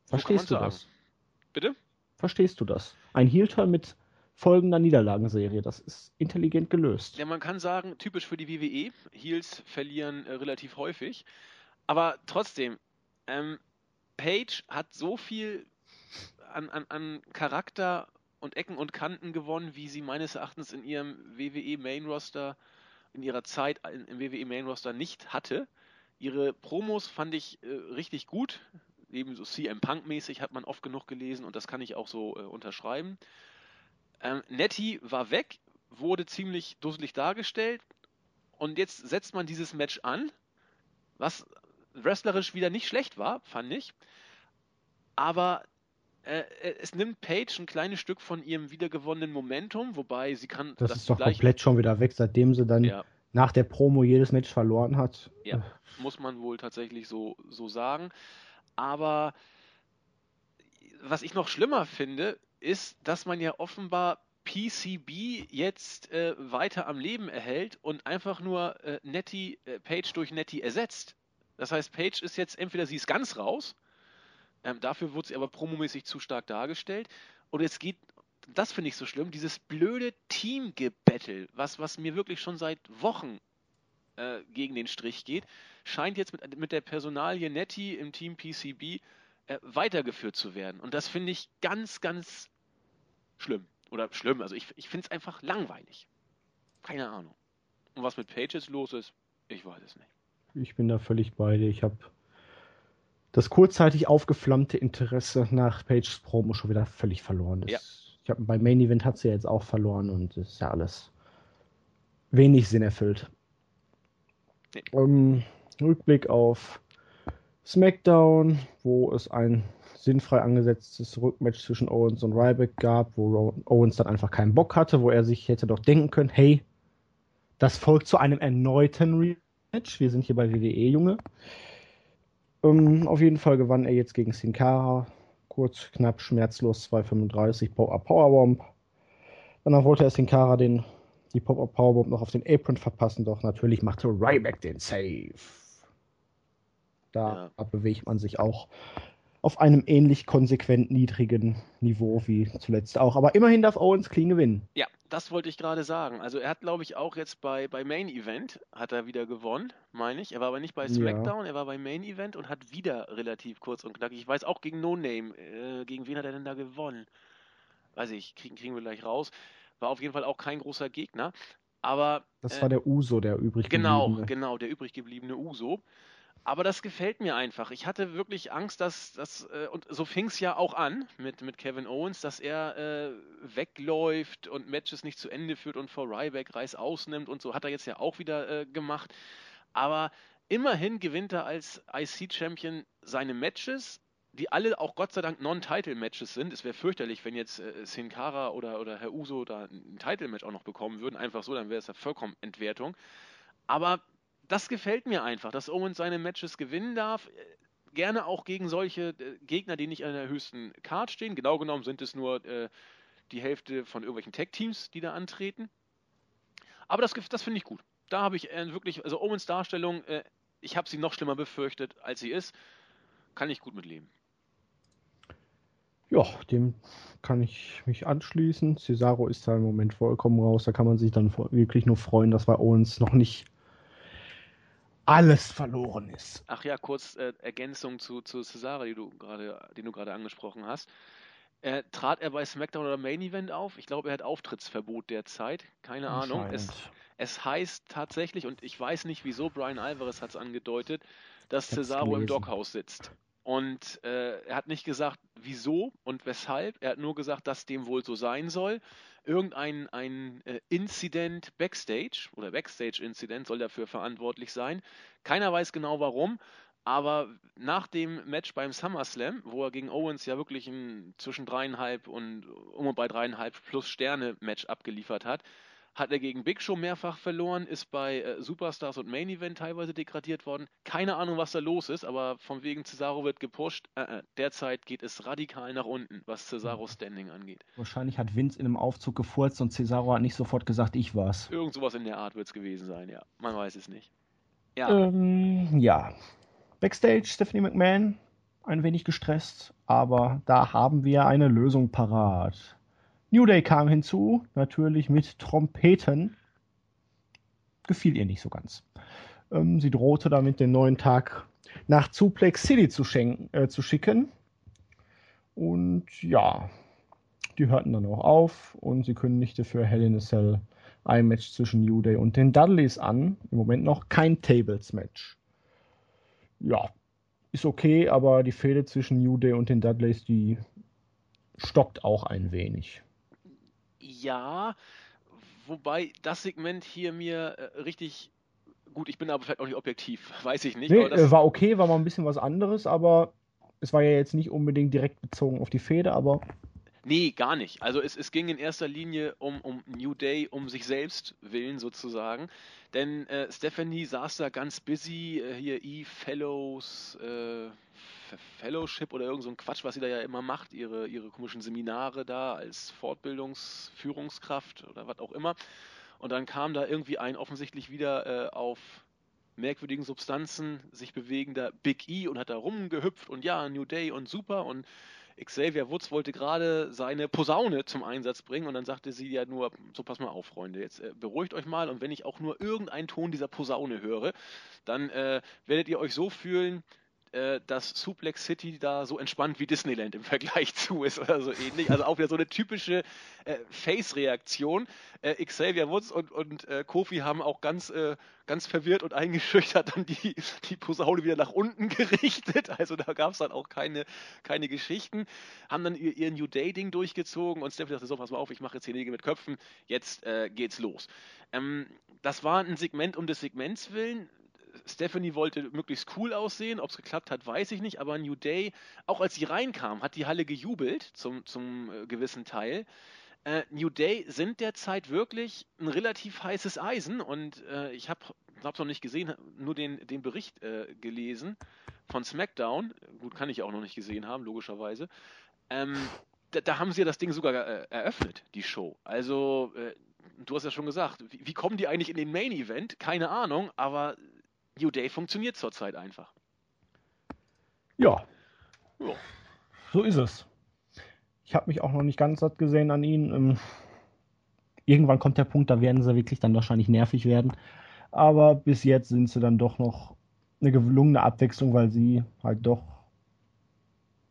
Verstehst du das? Bitte? Verstehst du das? Ein Heel-Turn mit folgender Niederlagenserie. Das ist intelligent gelöst. Ja, man kann sagen, typisch für die WWE. Heels verlieren äh, relativ häufig. Aber trotzdem, ähm, Page hat so viel an, an, an Charakter und Ecken und Kanten gewonnen, wie sie meines Erachtens in ihrem WWE Main Roster, in ihrer Zeit im WWE Main Roster nicht hatte. Ihre Promos fand ich äh, richtig gut. Ebenso CM Punk mäßig hat man oft genug gelesen und das kann ich auch so äh, unterschreiben. Ähm, Nettie war weg, wurde ziemlich dusselig dargestellt und jetzt setzt man dieses Match an, was wrestlerisch wieder nicht schlecht war, fand ich. Aber äh, es nimmt Paige ein kleines Stück von ihrem wiedergewonnenen Momentum, wobei sie kann. Das, das ist doch komplett schon wieder weg, seitdem sie dann ja. nach der Promo jedes Match verloren hat. Ja, muss man wohl tatsächlich so, so sagen. Aber was ich noch schlimmer finde, ist, dass man ja offenbar PCB jetzt äh, weiter am Leben erhält und einfach nur äh, Nettie, äh, Page durch Nettie ersetzt. Das heißt, Page ist jetzt entweder sie ist ganz raus, ähm, dafür wurde sie aber promomäßig zu stark dargestellt, oder es geht, das finde ich so schlimm, dieses blöde Teamgebettel, was, was mir wirklich schon seit Wochen äh, gegen den Strich geht, scheint jetzt mit, mit der Personalie Nettie im Team PCB äh, weitergeführt zu werden. Und das finde ich ganz, ganz schlimm. Oder schlimm, also ich, ich finde es einfach langweilig. Keine Ahnung. Und was mit Pages los ist, ich weiß es nicht. Ich bin da völlig bei dir. Ich habe das kurzzeitig aufgeflammte Interesse nach Pages Promo schon wieder völlig verloren. Das, ja. Ich habe beim Main Event hat sie ja jetzt auch verloren und ist ja alles wenig Sinn erfüllt. Nee. Um, ähm, Rückblick auf SmackDown, wo es ein sinnfrei angesetztes Rückmatch zwischen Owens und Ryback gab, wo Owens dann einfach keinen Bock hatte, wo er sich hätte doch denken können, hey, das folgt zu einem erneuten Rematch. Wir sind hier bei WWE, Junge. Um, auf jeden Fall gewann er jetzt gegen Sin Cara. Kurz, knapp, schmerzlos, 2,35 Power Powerbomb. Danach wollte er Sin Cara den, die Pop-Up Powerbomb noch auf den Apron verpassen, doch natürlich machte Ryback den Save. Da ja. bewegt man sich auch auf einem ähnlich konsequent niedrigen Niveau wie zuletzt auch. Aber immerhin darf Owens clean gewinnen. Ja, das wollte ich gerade sagen. Also er hat, glaube ich, auch jetzt bei, bei Main Event hat er wieder gewonnen, meine ich. Er war aber nicht bei SmackDown, ja. er war bei Main Event und hat wieder relativ kurz und knackig. Ich weiß auch gegen No Name. Äh, gegen wen hat er denn da gewonnen? Weiß ich, kriegen, kriegen wir gleich raus. War auf jeden Fall auch kein großer Gegner. Aber. Das äh, war der Uso, der übrig genau, gebliebene. Genau, genau, der übrig gebliebene Uso. Aber das gefällt mir einfach. Ich hatte wirklich Angst, dass das, äh, und so fing es ja auch an mit, mit Kevin Owens, dass er äh, wegläuft und Matches nicht zu Ende führt und vor Ryback Reis ausnimmt und so hat er jetzt ja auch wieder äh, gemacht. Aber immerhin gewinnt er als IC-Champion seine Matches, die alle auch Gott sei Dank Non-Title-Matches sind. Es wäre fürchterlich, wenn jetzt äh, Sin Cara oder, oder Herr Uso da ein Title-Match auch noch bekommen würden. Einfach so, dann wäre es ja vollkommen Entwertung. Aber das gefällt mir einfach, dass Owens seine Matches gewinnen darf. Gerne auch gegen solche äh, Gegner, die nicht an der höchsten Card stehen. Genau genommen sind es nur äh, die Hälfte von irgendwelchen Tech-Teams, die da antreten. Aber das, das finde ich gut. Da habe ich äh, wirklich, also Owens Darstellung, äh, ich habe sie noch schlimmer befürchtet, als sie ist. Kann ich gut mitleben. Ja, dem kann ich mich anschließen. Cesaro ist da im Moment vollkommen raus. Da kann man sich dann wirklich nur freuen, dass bei Owens noch nicht alles verloren ist. Ach ja, kurz äh, Ergänzung zu, zu Cesaro, die du gerade, den du gerade angesprochen hast. Äh, trat er bei SmackDown oder Main Event auf? Ich glaube, er hat Auftrittsverbot derzeit. Keine Ahnung. Es, es, heißt tatsächlich, und ich weiß nicht wieso, Brian Alvarez hat es angedeutet, dass Cesaro im Doghouse sitzt. Und äh, er hat nicht gesagt, wieso und weshalb. Er hat nur gesagt, dass dem wohl so sein soll. Irgendein ein äh, Incident Backstage oder Backstage-Incident soll dafür verantwortlich sein. Keiner weiß genau warum. Aber nach dem Match beim SummerSlam, wo er gegen Owens ja wirklich ein zwischen dreieinhalb und um und bei dreieinhalb plus Sterne Match abgeliefert hat, hat er gegen Big Show mehrfach verloren, ist bei äh, Superstars und Main Event teilweise degradiert worden. Keine Ahnung, was da los ist, aber von wegen Cesaro wird gepusht. Äh, äh, derzeit geht es radikal nach unten, was Cesaros Standing angeht. Wahrscheinlich hat Vince in einem Aufzug gefurzt und Cesaro hat nicht sofort gesagt, ich war's. Irgend sowas in der Art wird es gewesen sein, ja. Man weiß es nicht. Ja. Ähm, ja. Backstage, Stephanie McMahon, ein wenig gestresst, aber da haben wir eine Lösung parat. New Day kam hinzu, natürlich mit Trompeten. Gefiel ihr nicht so ganz. Ähm, sie drohte damit, den neuen Tag nach Suplex City zu, äh, zu schicken. Und ja, die hörten dann auch auf und sie kündigte für Hell in a Cell ein Match zwischen New Day und den Dudleys an. Im Moment noch kein Tables-Match. Ja, ist okay, aber die Fehde zwischen New Day und den Dudleys, die stockt auch ein wenig ja, wobei das Segment hier mir äh, richtig gut, ich bin aber vielleicht auch nicht objektiv, weiß ich nicht. Nee, das, war okay, war mal ein bisschen was anderes, aber es war ja jetzt nicht unbedingt direkt bezogen auf die Fehde, aber. Nee, gar nicht. Also es, es ging in erster Linie um, um New Day, um sich selbst willen sozusagen. Denn äh, Stephanie saß da ganz busy, äh, hier E-Fellows, äh, Fellowship oder irgend so ein Quatsch, was sie da ja immer macht, ihre, ihre komischen Seminare da als Fortbildungsführungskraft oder was auch immer. Und dann kam da irgendwie ein offensichtlich wieder äh, auf merkwürdigen Substanzen sich bewegender Big E und hat da rumgehüpft und ja, New Day und super und Xavier Woods wollte gerade seine Posaune zum Einsatz bringen und dann sagte sie ja nur, so pass mal auf, Freunde, jetzt äh, beruhigt euch mal und wenn ich auch nur irgendeinen Ton dieser Posaune höre, dann äh, werdet ihr euch so fühlen, äh, dass Suplex City da so entspannt wie Disneyland im Vergleich zu ist oder so ähnlich. Also auch wieder so eine typische äh, Face-Reaktion. Äh, Xavier Woods und, und äh, Kofi haben auch ganz, äh, ganz verwirrt und eingeschüchtert dann die, die Posaune wieder nach unten gerichtet. Also da gab es dann auch keine, keine Geschichten. Haben dann ihr, ihr New Day-Ding durchgezogen und Stephanie dachte so, pass mal auf, ich mache jetzt hier Nägel mit Köpfen, jetzt geht's los. Ähm, das war ein Segment um des Segments willen Stephanie wollte möglichst cool aussehen. Ob es geklappt hat, weiß ich nicht. Aber New Day, auch als sie reinkam, hat die Halle gejubelt zum, zum äh, gewissen Teil. Äh, New Day sind derzeit wirklich ein relativ heißes Eisen und äh, ich habe es noch nicht gesehen, nur den, den Bericht äh, gelesen von SmackDown. Gut, kann ich auch noch nicht gesehen haben, logischerweise. Ähm, da, da, haben sie ja das Ding sogar äh, eröffnet, die Show. Also, äh, du hast ja schon gesagt, wie, wie, kommen die eigentlich in den Main Event? Keine Ahnung, aber New Day funktioniert zurzeit einfach. Ja. ja. So ist es. Ich habe mich auch noch nicht ganz satt gesehen an ihnen. Ähm, irgendwann kommt der Punkt, da werden sie wirklich dann wahrscheinlich nervig werden. Aber bis jetzt sind sie dann doch noch eine gelungene Abwechslung, weil sie halt doch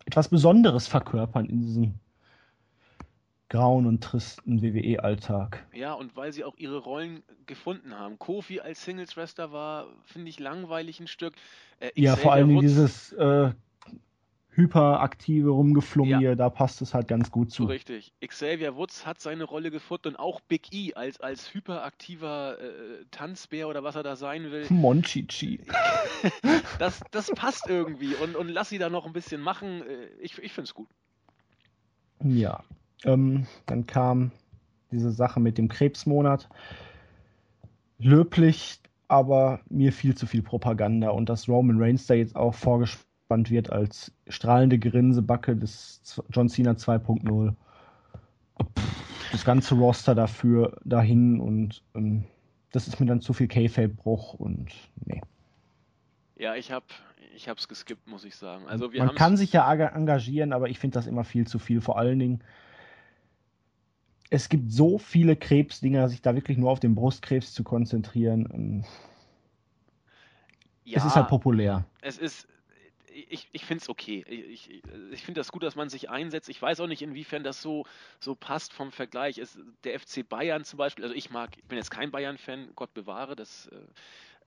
etwas Besonderes verkörpern in diesem grauen und tristen WWE-Alltag. Ja, und weil sie auch ihre Rollen gefunden haben. Kofi als Singles-Wrestler war, finde ich, langweilig ein Stück. Äh, ja, vor allem dieses äh, hyperaktive Rumgeflummier, ja. da passt es halt ganz gut zu. Richtig. Xavier Woods hat seine Rolle gefunden und auch Big E als, als hyperaktiver äh, Tanzbär oder was er da sein will. Monchichi. das, das passt irgendwie und, und lass sie da noch ein bisschen machen. Äh, ich, ich finde es gut. Ja. Ähm, dann kam diese Sache mit dem Krebsmonat. Löblich, aber mir viel zu viel Propaganda und dass Roman Reigns da jetzt auch vorgespannt wird als strahlende Grinsebacke des John Cena 2.0. Das ganze Roster dafür dahin und ähm, das ist mir dann zu viel K-Fape-Bruch und nee. Ja, ich habe ich hab's geskippt, muss ich sagen. Also wir Man kann sich ja engagieren, aber ich finde das immer viel zu viel. Vor allen Dingen, es gibt so viele Krebsdinger, sich da wirklich nur auf den Brustkrebs zu konzentrieren. Ja, es ist halt populär. Es ist, ich, ich finde es okay. Ich, ich finde das gut, dass man sich einsetzt. Ich weiß auch nicht, inwiefern das so, so passt vom Vergleich. Es, der FC Bayern zum Beispiel, also ich mag, ich bin jetzt kein Bayern-Fan, Gott bewahre, das äh,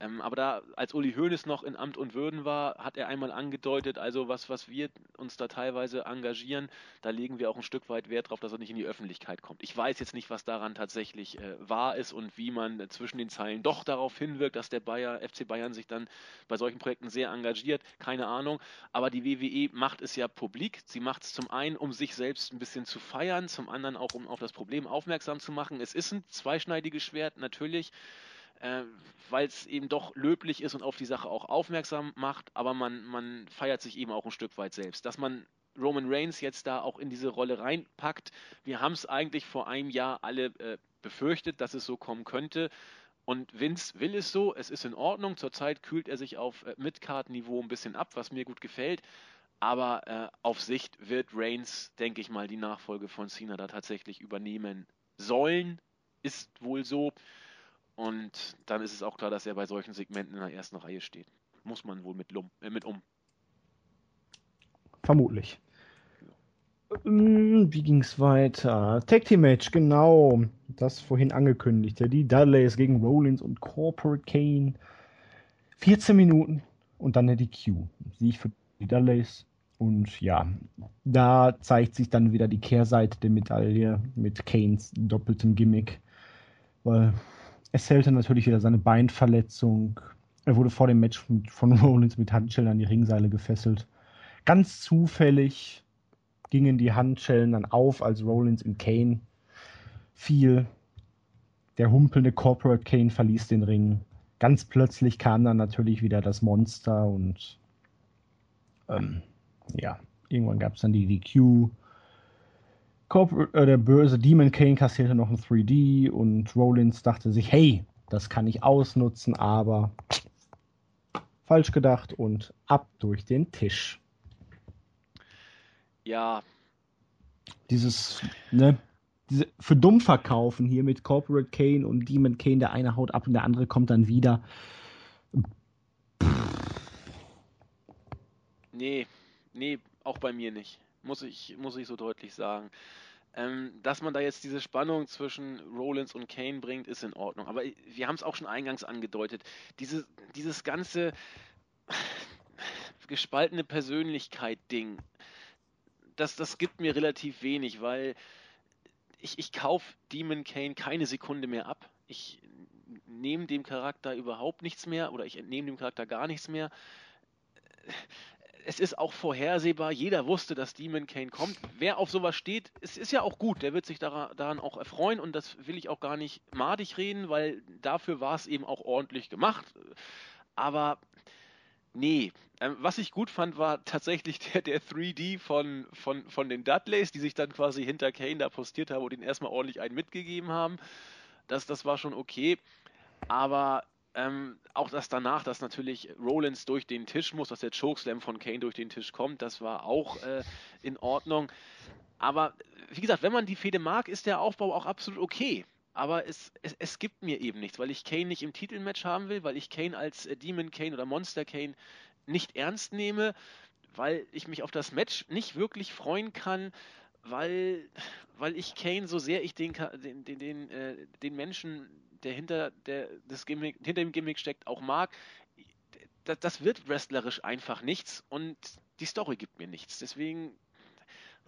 ähm, aber da, als Uli Hoeneß noch in Amt und Würden war, hat er einmal angedeutet, also was, was wir uns da teilweise engagieren, da legen wir auch ein Stück weit Wert drauf, dass er nicht in die Öffentlichkeit kommt. Ich weiß jetzt nicht, was daran tatsächlich äh, wahr ist und wie man äh, zwischen den Zeilen doch darauf hinwirkt, dass der Bayer, FC Bayern sich dann bei solchen Projekten sehr engagiert. Keine Ahnung. Aber die WWE macht es ja publik. Sie macht es zum einen, um sich selbst ein bisschen zu feiern, zum anderen auch, um auf das Problem aufmerksam zu machen. Es ist ein zweischneidiges Schwert, natürlich äh, weil es eben doch löblich ist und auf die Sache auch aufmerksam macht, aber man, man feiert sich eben auch ein Stück weit selbst. Dass man Roman Reigns jetzt da auch in diese Rolle reinpackt, wir haben es eigentlich vor einem Jahr alle äh, befürchtet, dass es so kommen könnte. Und Vince will es so, es ist in Ordnung. Zurzeit kühlt er sich auf äh, Midcard-Niveau ein bisschen ab, was mir gut gefällt. Aber äh, auf Sicht wird Reigns, denke ich mal, die Nachfolge von Cena da tatsächlich übernehmen sollen. Ist wohl so. Und dann ist es auch klar, dass er bei solchen Segmenten in der ersten Reihe steht. Muss man wohl mit, Lum äh, mit um. Vermutlich. Hm, wie ging es weiter? Tag Team Match, genau. Das vorhin angekündigte. Die Dudleys gegen Rollins und Corporate Kane. 14 Minuten und dann der DQ. Sieg für die Dudleys. Und ja, da zeigt sich dann wieder die Kehrseite der Medaille mit Kanes doppeltem Gimmick. Weil es zählte natürlich wieder seine Beinverletzung. Er wurde vor dem Match von Rollins mit Handschellen an die Ringseile gefesselt. Ganz zufällig gingen die Handschellen dann auf, als Rollins in Kane fiel. Der humpelnde Corporate Kane verließ den Ring. Ganz plötzlich kam dann natürlich wieder das Monster und ähm, ja, irgendwann gab es dann die DQ. Corpor äh, der böse Demon Kane kassierte noch ein 3D und Rollins dachte sich, hey, das kann ich ausnutzen, aber falsch gedacht und ab durch den Tisch. Ja. Dieses, ne, diese, für dumm verkaufen hier mit Corporate Kane und Demon Kane, der eine haut ab und der andere kommt dann wieder. Nee, nee, auch bei mir nicht muss ich, muss ich so deutlich sagen. Ähm, dass man da jetzt diese Spannung zwischen Rollins und Kane bringt, ist in Ordnung. Aber wir haben es auch schon eingangs angedeutet. Diese, dieses ganze gespaltene Persönlichkeit-Ding, das, das gibt mir relativ wenig, weil ich, ich kaufe Demon Kane keine Sekunde mehr ab. Ich nehme dem Charakter überhaupt nichts mehr oder ich entnehme dem Charakter gar nichts mehr es ist auch vorhersehbar, jeder wusste, dass Demon Kane kommt. Wer auf sowas steht, es ist ja auch gut, der wird sich daran, auch erfreuen und das will ich auch gar nicht madig reden, weil dafür war es eben auch ordentlich gemacht. Aber nee, ähm, was ich gut fand, war tatsächlich der, der 3D von, von, von den Dudleys, die sich dann quasi hinter Kane da postiert haben und ihn erstmal ordentlich einen mitgegeben haben. Das, das war schon okay. Aber ähm, auch das danach, dass natürlich Rollins durch den Tisch muss, dass der Chokeslam von Kane durch den Tisch kommt, das war auch äh, in Ordnung. Aber wie gesagt, wenn man die Fehde mag, ist der Aufbau auch absolut okay. Aber es, es, es gibt mir eben nichts, weil ich Kane nicht im Titelmatch haben will, weil ich Kane als äh, Demon Kane oder Monster Kane nicht ernst nehme, weil ich mich auf das Match nicht wirklich freuen kann, weil, weil ich Kane so sehr ich den, den, den, den, äh, den Menschen der hinter, der, das Gimmick, hinter dem Gimmick steckt, auch mag, das, das wird wrestlerisch einfach nichts und die Story gibt mir nichts. Deswegen,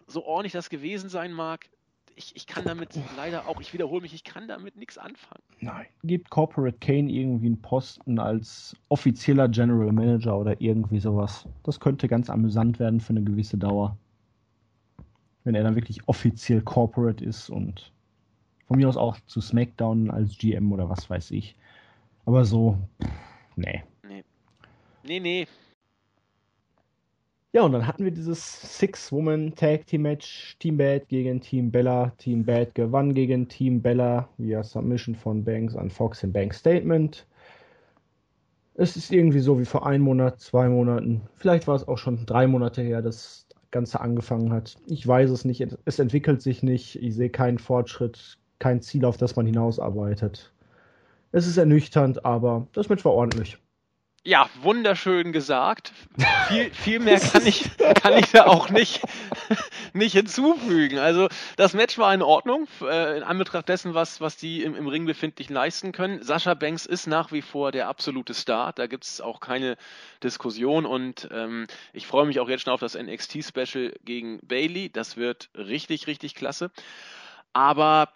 so ordentlich das gewesen sein mag, ich, ich kann damit leider auch, ich wiederhole mich, ich kann damit nichts anfangen. Nein. Gibt Corporate Kane irgendwie einen Posten als offizieller General Manager oder irgendwie sowas? Das könnte ganz amüsant werden für eine gewisse Dauer. Wenn er dann wirklich offiziell Corporate ist und von mir aus auch zu SmackDown als GM oder was weiß ich. Aber so, pff, nee. Nee. Nee, nee. Ja, und dann hatten wir dieses Six-Woman-Tag-Team-Match. Team Bad gegen Team Bella. Team Bad gewann gegen Team Bella via Submission von Banks an Fox im Bank Statement. Es ist irgendwie so wie vor einem Monat, zwei Monaten. Vielleicht war es auch schon drei Monate her, dass das Ganze angefangen hat. Ich weiß es nicht. Es entwickelt sich nicht. Ich sehe keinen Fortschritt, kein Ziel, auf das man hinausarbeitet. Es ist ernüchternd, aber das Match war ordentlich. Ja, wunderschön gesagt. Viel, viel mehr kann ich, kann ich da auch nicht, nicht hinzufügen. Also das Match war in Ordnung, äh, in Anbetracht dessen, was, was die im, im Ring befindlich leisten können. Sascha Banks ist nach wie vor der absolute Star, da gibt es auch keine Diskussion und ähm, ich freue mich auch jetzt schon auf das NXT-Special gegen Bailey. Das wird richtig, richtig klasse. Aber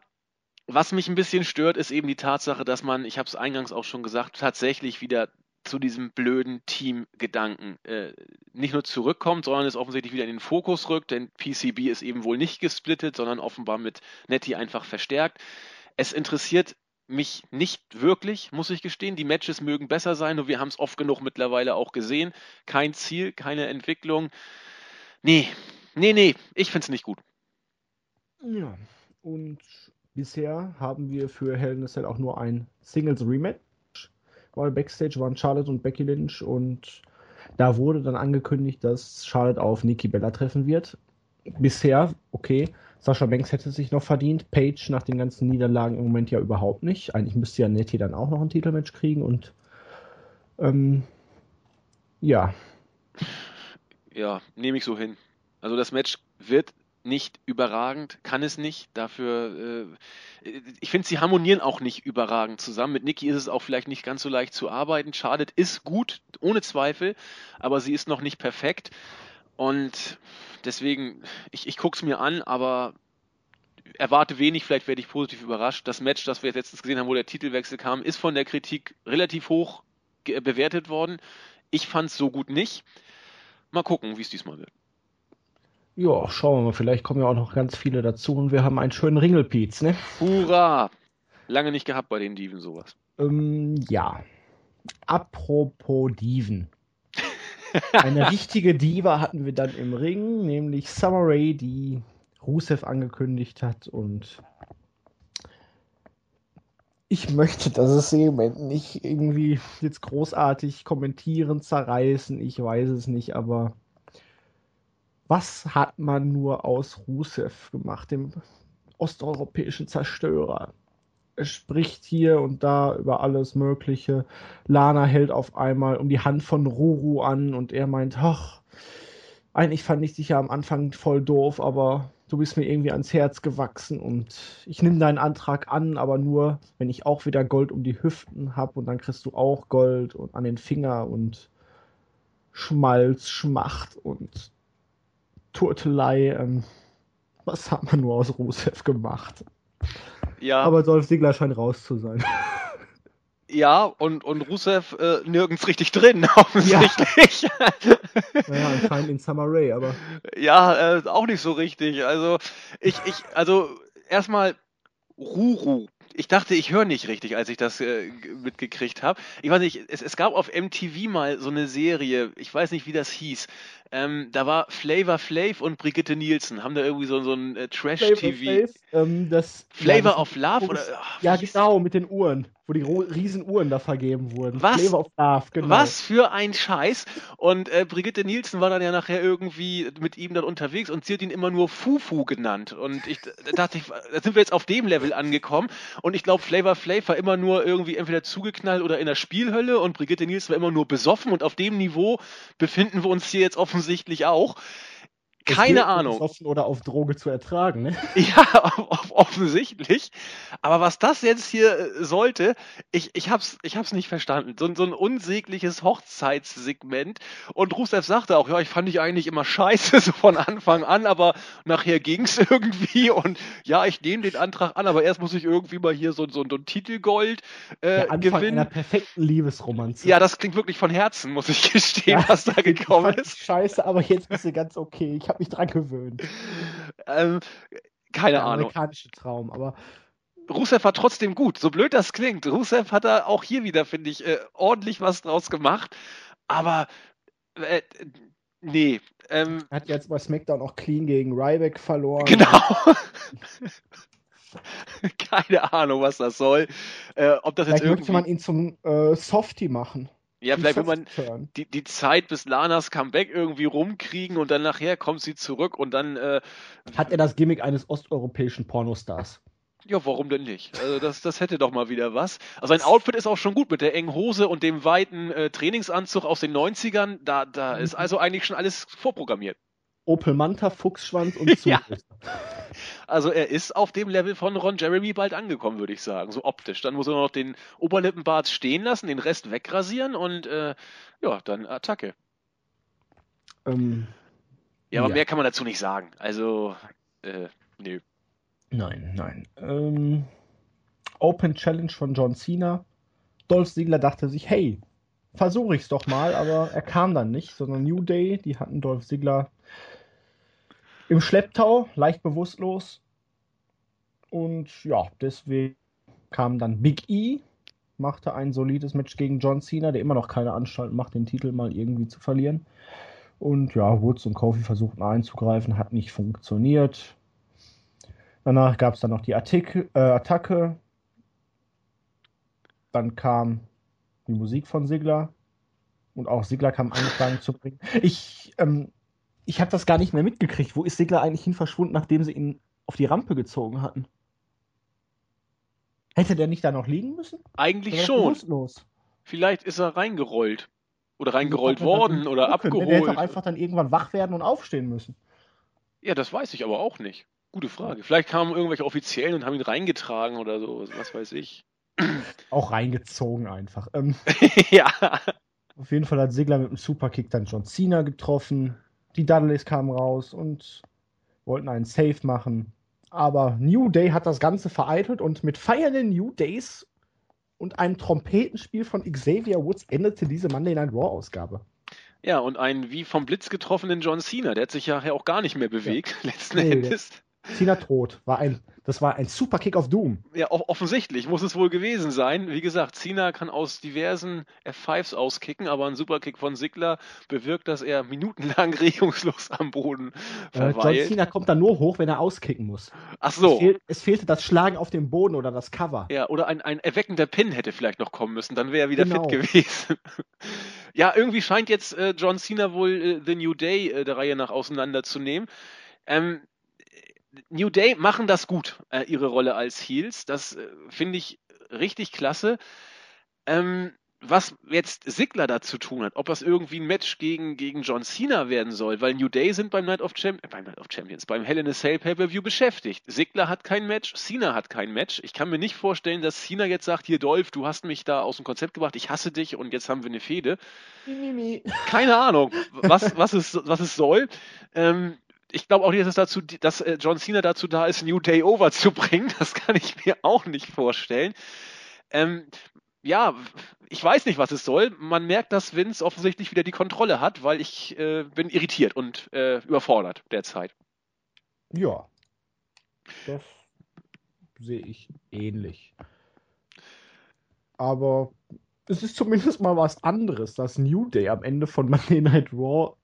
was mich ein bisschen stört, ist eben die Tatsache, dass man, ich habe es eingangs auch schon gesagt, tatsächlich wieder zu diesem blöden Team-Gedanken äh, nicht nur zurückkommt, sondern es offensichtlich wieder in den Fokus rückt, denn PCB ist eben wohl nicht gesplittet, sondern offenbar mit Netty einfach verstärkt. Es interessiert mich nicht wirklich, muss ich gestehen. Die Matches mögen besser sein, nur wir haben es oft genug mittlerweile auch gesehen. Kein Ziel, keine Entwicklung. Nee, nee, nee, ich finde es nicht gut. Ja, und bisher haben wir für Hell in a Cell auch nur ein Singles Rematch weil Backstage waren Charlotte und Becky Lynch und da wurde dann angekündigt, dass Charlotte auf Nikki Bella treffen wird. Bisher, okay, Sascha Banks hätte sich noch verdient, Paige nach den ganzen Niederlagen im Moment ja überhaupt nicht. Eigentlich müsste ja Nettie dann auch noch ein Titelmatch kriegen und ähm, ja. Ja, nehme ich so hin. Also das Match wird nicht überragend, kann es nicht. Dafür, äh, ich finde, sie harmonieren auch nicht überragend zusammen. Mit Niki ist es auch vielleicht nicht ganz so leicht zu arbeiten. Charlotte ist gut, ohne Zweifel, aber sie ist noch nicht perfekt. Und deswegen, ich, ich gucke es mir an, aber erwarte wenig, vielleicht werde ich positiv überrascht. Das Match, das wir jetzt letztens gesehen haben, wo der Titelwechsel kam, ist von der Kritik relativ hoch bewertet worden. Ich fand es so gut nicht. Mal gucken, wie es diesmal wird. Ja, schauen wir mal, vielleicht kommen ja auch noch ganz viele dazu und wir haben einen schönen Ringelpiez, ne? Hurra! Lange nicht gehabt bei den Diven sowas. Ähm, ja. Apropos Diven. Eine richtige Diva hatten wir dann im Ring, nämlich Summer Rae, die Rusev angekündigt hat und ich möchte das Segment nicht irgendwie jetzt großartig kommentieren, zerreißen, ich weiß es nicht, aber was hat man nur aus Rusev gemacht, dem osteuropäischen Zerstörer? Er spricht hier und da über alles Mögliche. Lana hält auf einmal um die Hand von Ruru an und er meint, ach, eigentlich fand ich dich ja am Anfang voll doof, aber du bist mir irgendwie ans Herz gewachsen und ich nehme deinen Antrag an, aber nur, wenn ich auch wieder Gold um die Hüften habe und dann kriegst du auch Gold und an den Finger und Schmalz, Schmacht und Turtelei, ähm, was hat man nur aus Rusev gemacht? Ja. Aber Dolph Ziggler scheint raus zu sein. Ja, und, und Rusev äh, nirgends richtig drin, offensichtlich. Ja. naja, anscheinend in Summer Rae, aber. Ja, äh, auch nicht so richtig. Also, ich, ich, also, erstmal Ruru ich dachte, ich höre nicht richtig, als ich das äh, mitgekriegt habe. Ich weiß nicht, es, es, gab auf MTV mal so eine Serie, ich weiß nicht, wie das hieß. Ähm, da war Flavor Flav und Brigitte Nielsen, haben da irgendwie so, so ein äh, Trash-TV. Ähm, Flavor ja, of Love? Oder, ach, ja, genau, mit den Uhren wo die riesen Uhren da vergeben wurden. Was, Flavor of Love, genau. was für ein Scheiß. Und äh, Brigitte Nielsen war dann ja nachher irgendwie mit ihm dann unterwegs und sie hat ihn immer nur Fufu genannt. Und ich da dachte, ich, da sind wir jetzt auf dem Level angekommen. Und ich glaube, Flavor Flav war immer nur irgendwie entweder zugeknallt oder in der Spielhölle und Brigitte Nielsen war immer nur besoffen. Und auf dem Niveau befinden wir uns hier jetzt offensichtlich auch. Keine Ahnung. Offen oder auf Droge zu ertragen, ne? Ja, offensichtlich. Aber was das jetzt hier äh, sollte, ich, ich, hab's, ich hab's nicht verstanden. So, so ein unsägliches Hochzeitssegment. Und Rusev sagte auch, ja, ich fand dich eigentlich immer scheiße, so von Anfang an, aber nachher ging's irgendwie. Und ja, ich nehme den Antrag an, aber erst muss ich irgendwie mal hier so, so, so ein Titelgold äh, Der Anfang gewinnen. einer perfekten Liebesromanze. Ja, das klingt wirklich von Herzen, muss ich gestehen, ja, was da gekommen ist. Scheiße, aber jetzt bist du ganz okay. Ich habe mich dran gewöhnt. Ähm, keine Der Ahnung. Amerikanische Traum, aber. Rusev war trotzdem gut, so blöd das klingt. Rusev hat da auch hier wieder, finde ich, äh, ordentlich was draus gemacht. Aber äh, Nee. Ähm, Hat jetzt bei SmackDown auch clean gegen Ryback verloren. Genau. Keine Ahnung, was das soll. Äh, ob das Vielleicht jetzt möchte irgendwie. man ihn zum äh, Softie machen. Ja, vielleicht will man die, die Zeit bis Lanas Comeback irgendwie rumkriegen und dann nachher kommt sie zurück und dann, äh, Hat er das Gimmick eines osteuropäischen Pornostars? ja, warum denn nicht? Also das, das hätte doch mal wieder was. Also sein Outfit ist auch schon gut mit der engen Hose und dem weiten äh, Trainingsanzug aus den 90ern. Da, da ist also eigentlich schon alles vorprogrammiert. Opel Manta, Fuchsschwanz und Ja. Also er ist auf dem Level von Ron Jeremy bald angekommen, würde ich sagen, so optisch. Dann muss er noch den Oberlippenbart stehen lassen, den Rest wegrasieren und äh, ja, dann Attacke. Ähm, Ja, aber Ja. mehr kann man dazu nicht sagen. Also, äh, nö. nein, nein. Ähm, Open Challenge von John Cena. Dolph Ziggler dachte sich, hey, versuche ich's doch mal, aber er kam dann nicht, sondern New Day, die hatten Dolph Ziggler im Schlepptau, leicht bewusstlos. Und ja, deswegen kam dann Big E, machte ein solides Match gegen John Cena, der immer noch keine Anstalt macht, den Titel mal irgendwie zu verlieren. Und ja, Woods und Kofi versuchten einzugreifen, hat nicht funktioniert. Danach gab es dann noch die Attic äh, Attacke. Dann kam die Musik von Sigler. Und auch Sigler kam angefangen zu bringen. Ich, ähm, ich habe das gar nicht mehr mitgekriegt. Wo ist Sigler eigentlich hin verschwunden, nachdem sie ihn auf die Rampe gezogen hatten? Hätte der nicht da noch liegen müssen? Eigentlich Der war schon. bewusstlos. Vielleicht ist er reingerollt. Oder reingerollt worden oder gucken. Der hätte doch abgeholt. einfach dann irgendwann wach werden und aufstehen müssen. Ja, das weiß ich aber auch nicht. Gute Frage. Vielleicht kamen irgendwelche Offiziellen und haben ihn reingetragen oder so, was weiß ich. Auch reingezogen einfach. Ähm, ja. Auf jeden Fall hat Sigler mit dem Superkick dann John Cena getroffen. Die Dudleys kamen raus und wollten einen Save machen. Aber New Day hat das Ganze vereitelt und mit feiernden New Days und einem Trompetenspiel von Xavier Woods endete diese Monday Night Raw Ausgabe. Ja, und einen wie vom Blitz getroffenen John Cena, der hat sich ja auch gar nicht mehr bewegt, letzten Nee, Endes. Cena tot. War ein, das war ein Superkick of Doom. Ja, offensichtlich muss es wohl gewesen sein. Wie gesagt, Cena kann aus diversen F5s auskicken, aber ein Superkick von Sigler bewirkt, dass er minutenlang regungslos am Boden Äh, John verweilt. Cena kommt dann nur hoch, wenn er auskicken muss. Ach Es, so. fehl, es fehlte das Schlagen auf dem Boden oder das Cover. Ja, oder ein, ein erweckender Pin hätte vielleicht noch kommen müssen, dann wäre er wieder Genau. fit gewesen. ja, irgendwie scheint jetzt äh, John Cena wohl äh, The New Day äh, der Reihe nach auseinanderzunehmen. Ähm, New Day machen das gut, äh, ihre Rolle als Heels. Das äh, finde ich richtig klasse. Ähm, was jetzt Sigler dazu tun hat, ob das irgendwie ein Match gegen, gegen John Cena werden soll, weil New Day sind beim Night of, Champ äh, beim Night of Champions, beim Hell in a Cell Pay-Per-View beschäftigt. Sigler hat kein Match, Cena hat kein Match. Ich kann mir nicht vorstellen, dass Cena jetzt sagt, hier Dolph, du hast mich da aus dem Konzept gebracht, ich hasse dich und jetzt haben wir eine Fehde. Keine Ahnung, was, was, es, was es soll. Ähm, ich glaube auch nicht, dass, es dazu, dass äh, John Cena dazu da ist, New Day over zu bringen. Das kann ich mir auch nicht vorstellen. Ähm, ja, ich weiß nicht, was es soll. Man merkt, dass Vince offensichtlich wieder die Kontrolle hat, weil ich äh, bin irritiert und äh, überfordert derzeit. Ja. Das sehe ich ähnlich. Aber es ist zumindest mal was anderes, dass New Day am Ende von Monday Night Raw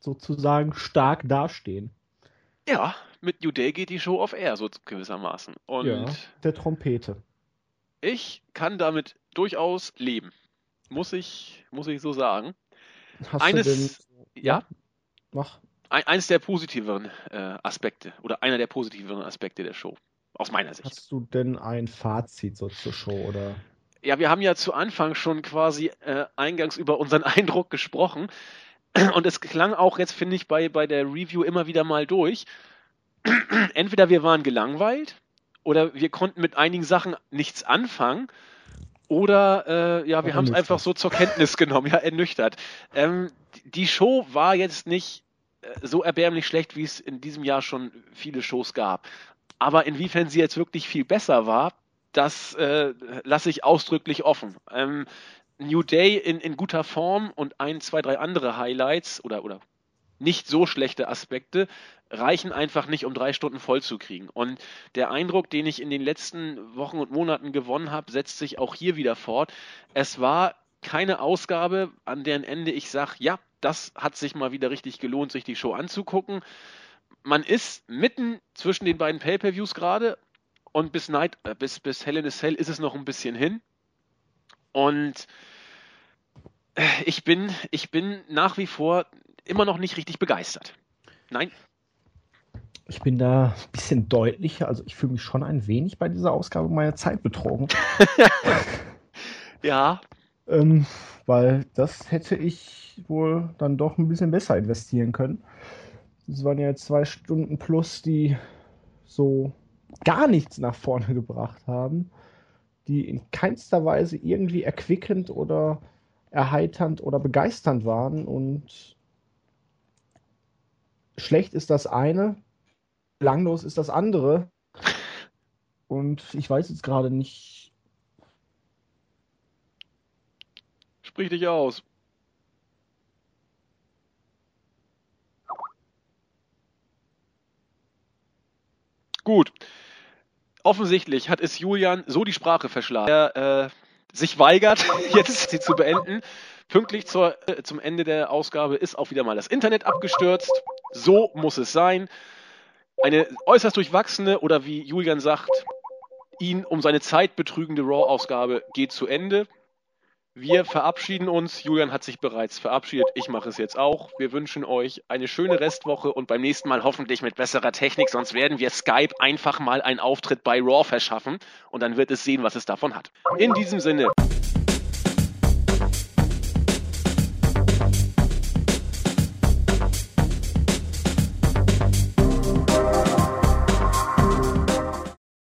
sozusagen stark dastehen. Ja, mit New Day geht die Show auf Air, so gewissermaßen. Und Ja. Der Trompete. ich kann damit durchaus leben. Muss ich, muss ich so sagen. Hast Eines- du denn. Ja, Mach. ein, eines der positiveren äh, Aspekte oder einer der positiveren Aspekte der Show. Aus meiner Sicht. Hast du denn ein Fazit so zur Show oder? Ja, wir haben ja zu Anfang schon quasi äh, eingangs über unseren Eindruck gesprochen. Und es klang auch jetzt, finde ich, bei, bei der Review immer wieder mal durch. Entweder wir waren gelangweilt oder wir konnten mit einigen Sachen nichts anfangen. Oder äh, ja, wir haben es einfach so zur Kenntnis genommen, ja, ernüchtert. Ähm, die Show war jetzt nicht äh, so erbärmlich schlecht, wie es in diesem Jahr schon viele Shows gab. Aber inwiefern sie jetzt wirklich viel besser war, das äh, lasse ich ausdrücklich offen. Ähm, New Day in, in guter Form und ein, zwei, drei andere Highlights oder, oder nicht so schlechte Aspekte reichen einfach nicht, um drei Stunden voll zu kriegen. Und der Eindruck, den ich in den letzten Wochen und Monaten gewonnen habe, setzt sich auch hier wieder fort. Es war keine Ausgabe, an deren Ende ich sage, ja, das hat sich mal wieder richtig gelohnt, sich die Show anzugucken. Man ist mitten zwischen den beiden Pay-per-Views gerade und bis Night, äh, bis, bis Hell in a Cell ist es noch ein bisschen hin. Und ich bin, ich bin nach wie vor immer noch nicht richtig begeistert. Nein. Ich bin da ein bisschen deutlicher. Also ich fühle mich schon ein wenig bei dieser Ausgabe meiner Zeit betrogen. ja. Ähm, weil das hätte ich wohl dann doch ein bisschen besser investieren können. Das waren ja zwei Stunden plus, die so gar nichts nach vorne gebracht haben, die in keinster Weise irgendwie erquickend oder erheiternd oder begeisternd waren und schlecht ist das eine, langlos ist das andere. Und ich weiß jetzt gerade nicht. Sprich dich aus. Gut. Offensichtlich hat es Julian so die Sprache verschlagen. Er äh, sich weigert, jetzt sie zu beenden. Pünktlich zur, äh, zum Ende der Ausgabe ist auch wieder mal das Internet abgestürzt. So muss es sein. Eine äußerst durchwachsene oder wie Julian sagt, ihn um seine Zeit betrügende Raw-Ausgabe geht zu Ende. Wir verabschieden uns. Julian hat sich bereits verabschiedet. Ich mache es jetzt auch. Wir wünschen euch eine schöne Restwoche und beim nächsten Mal hoffentlich mit besserer Technik. Sonst werden wir Skype einfach mal einen Auftritt bei Raw verschaffen und dann wird es sehen, was es davon hat. In diesem Sinne.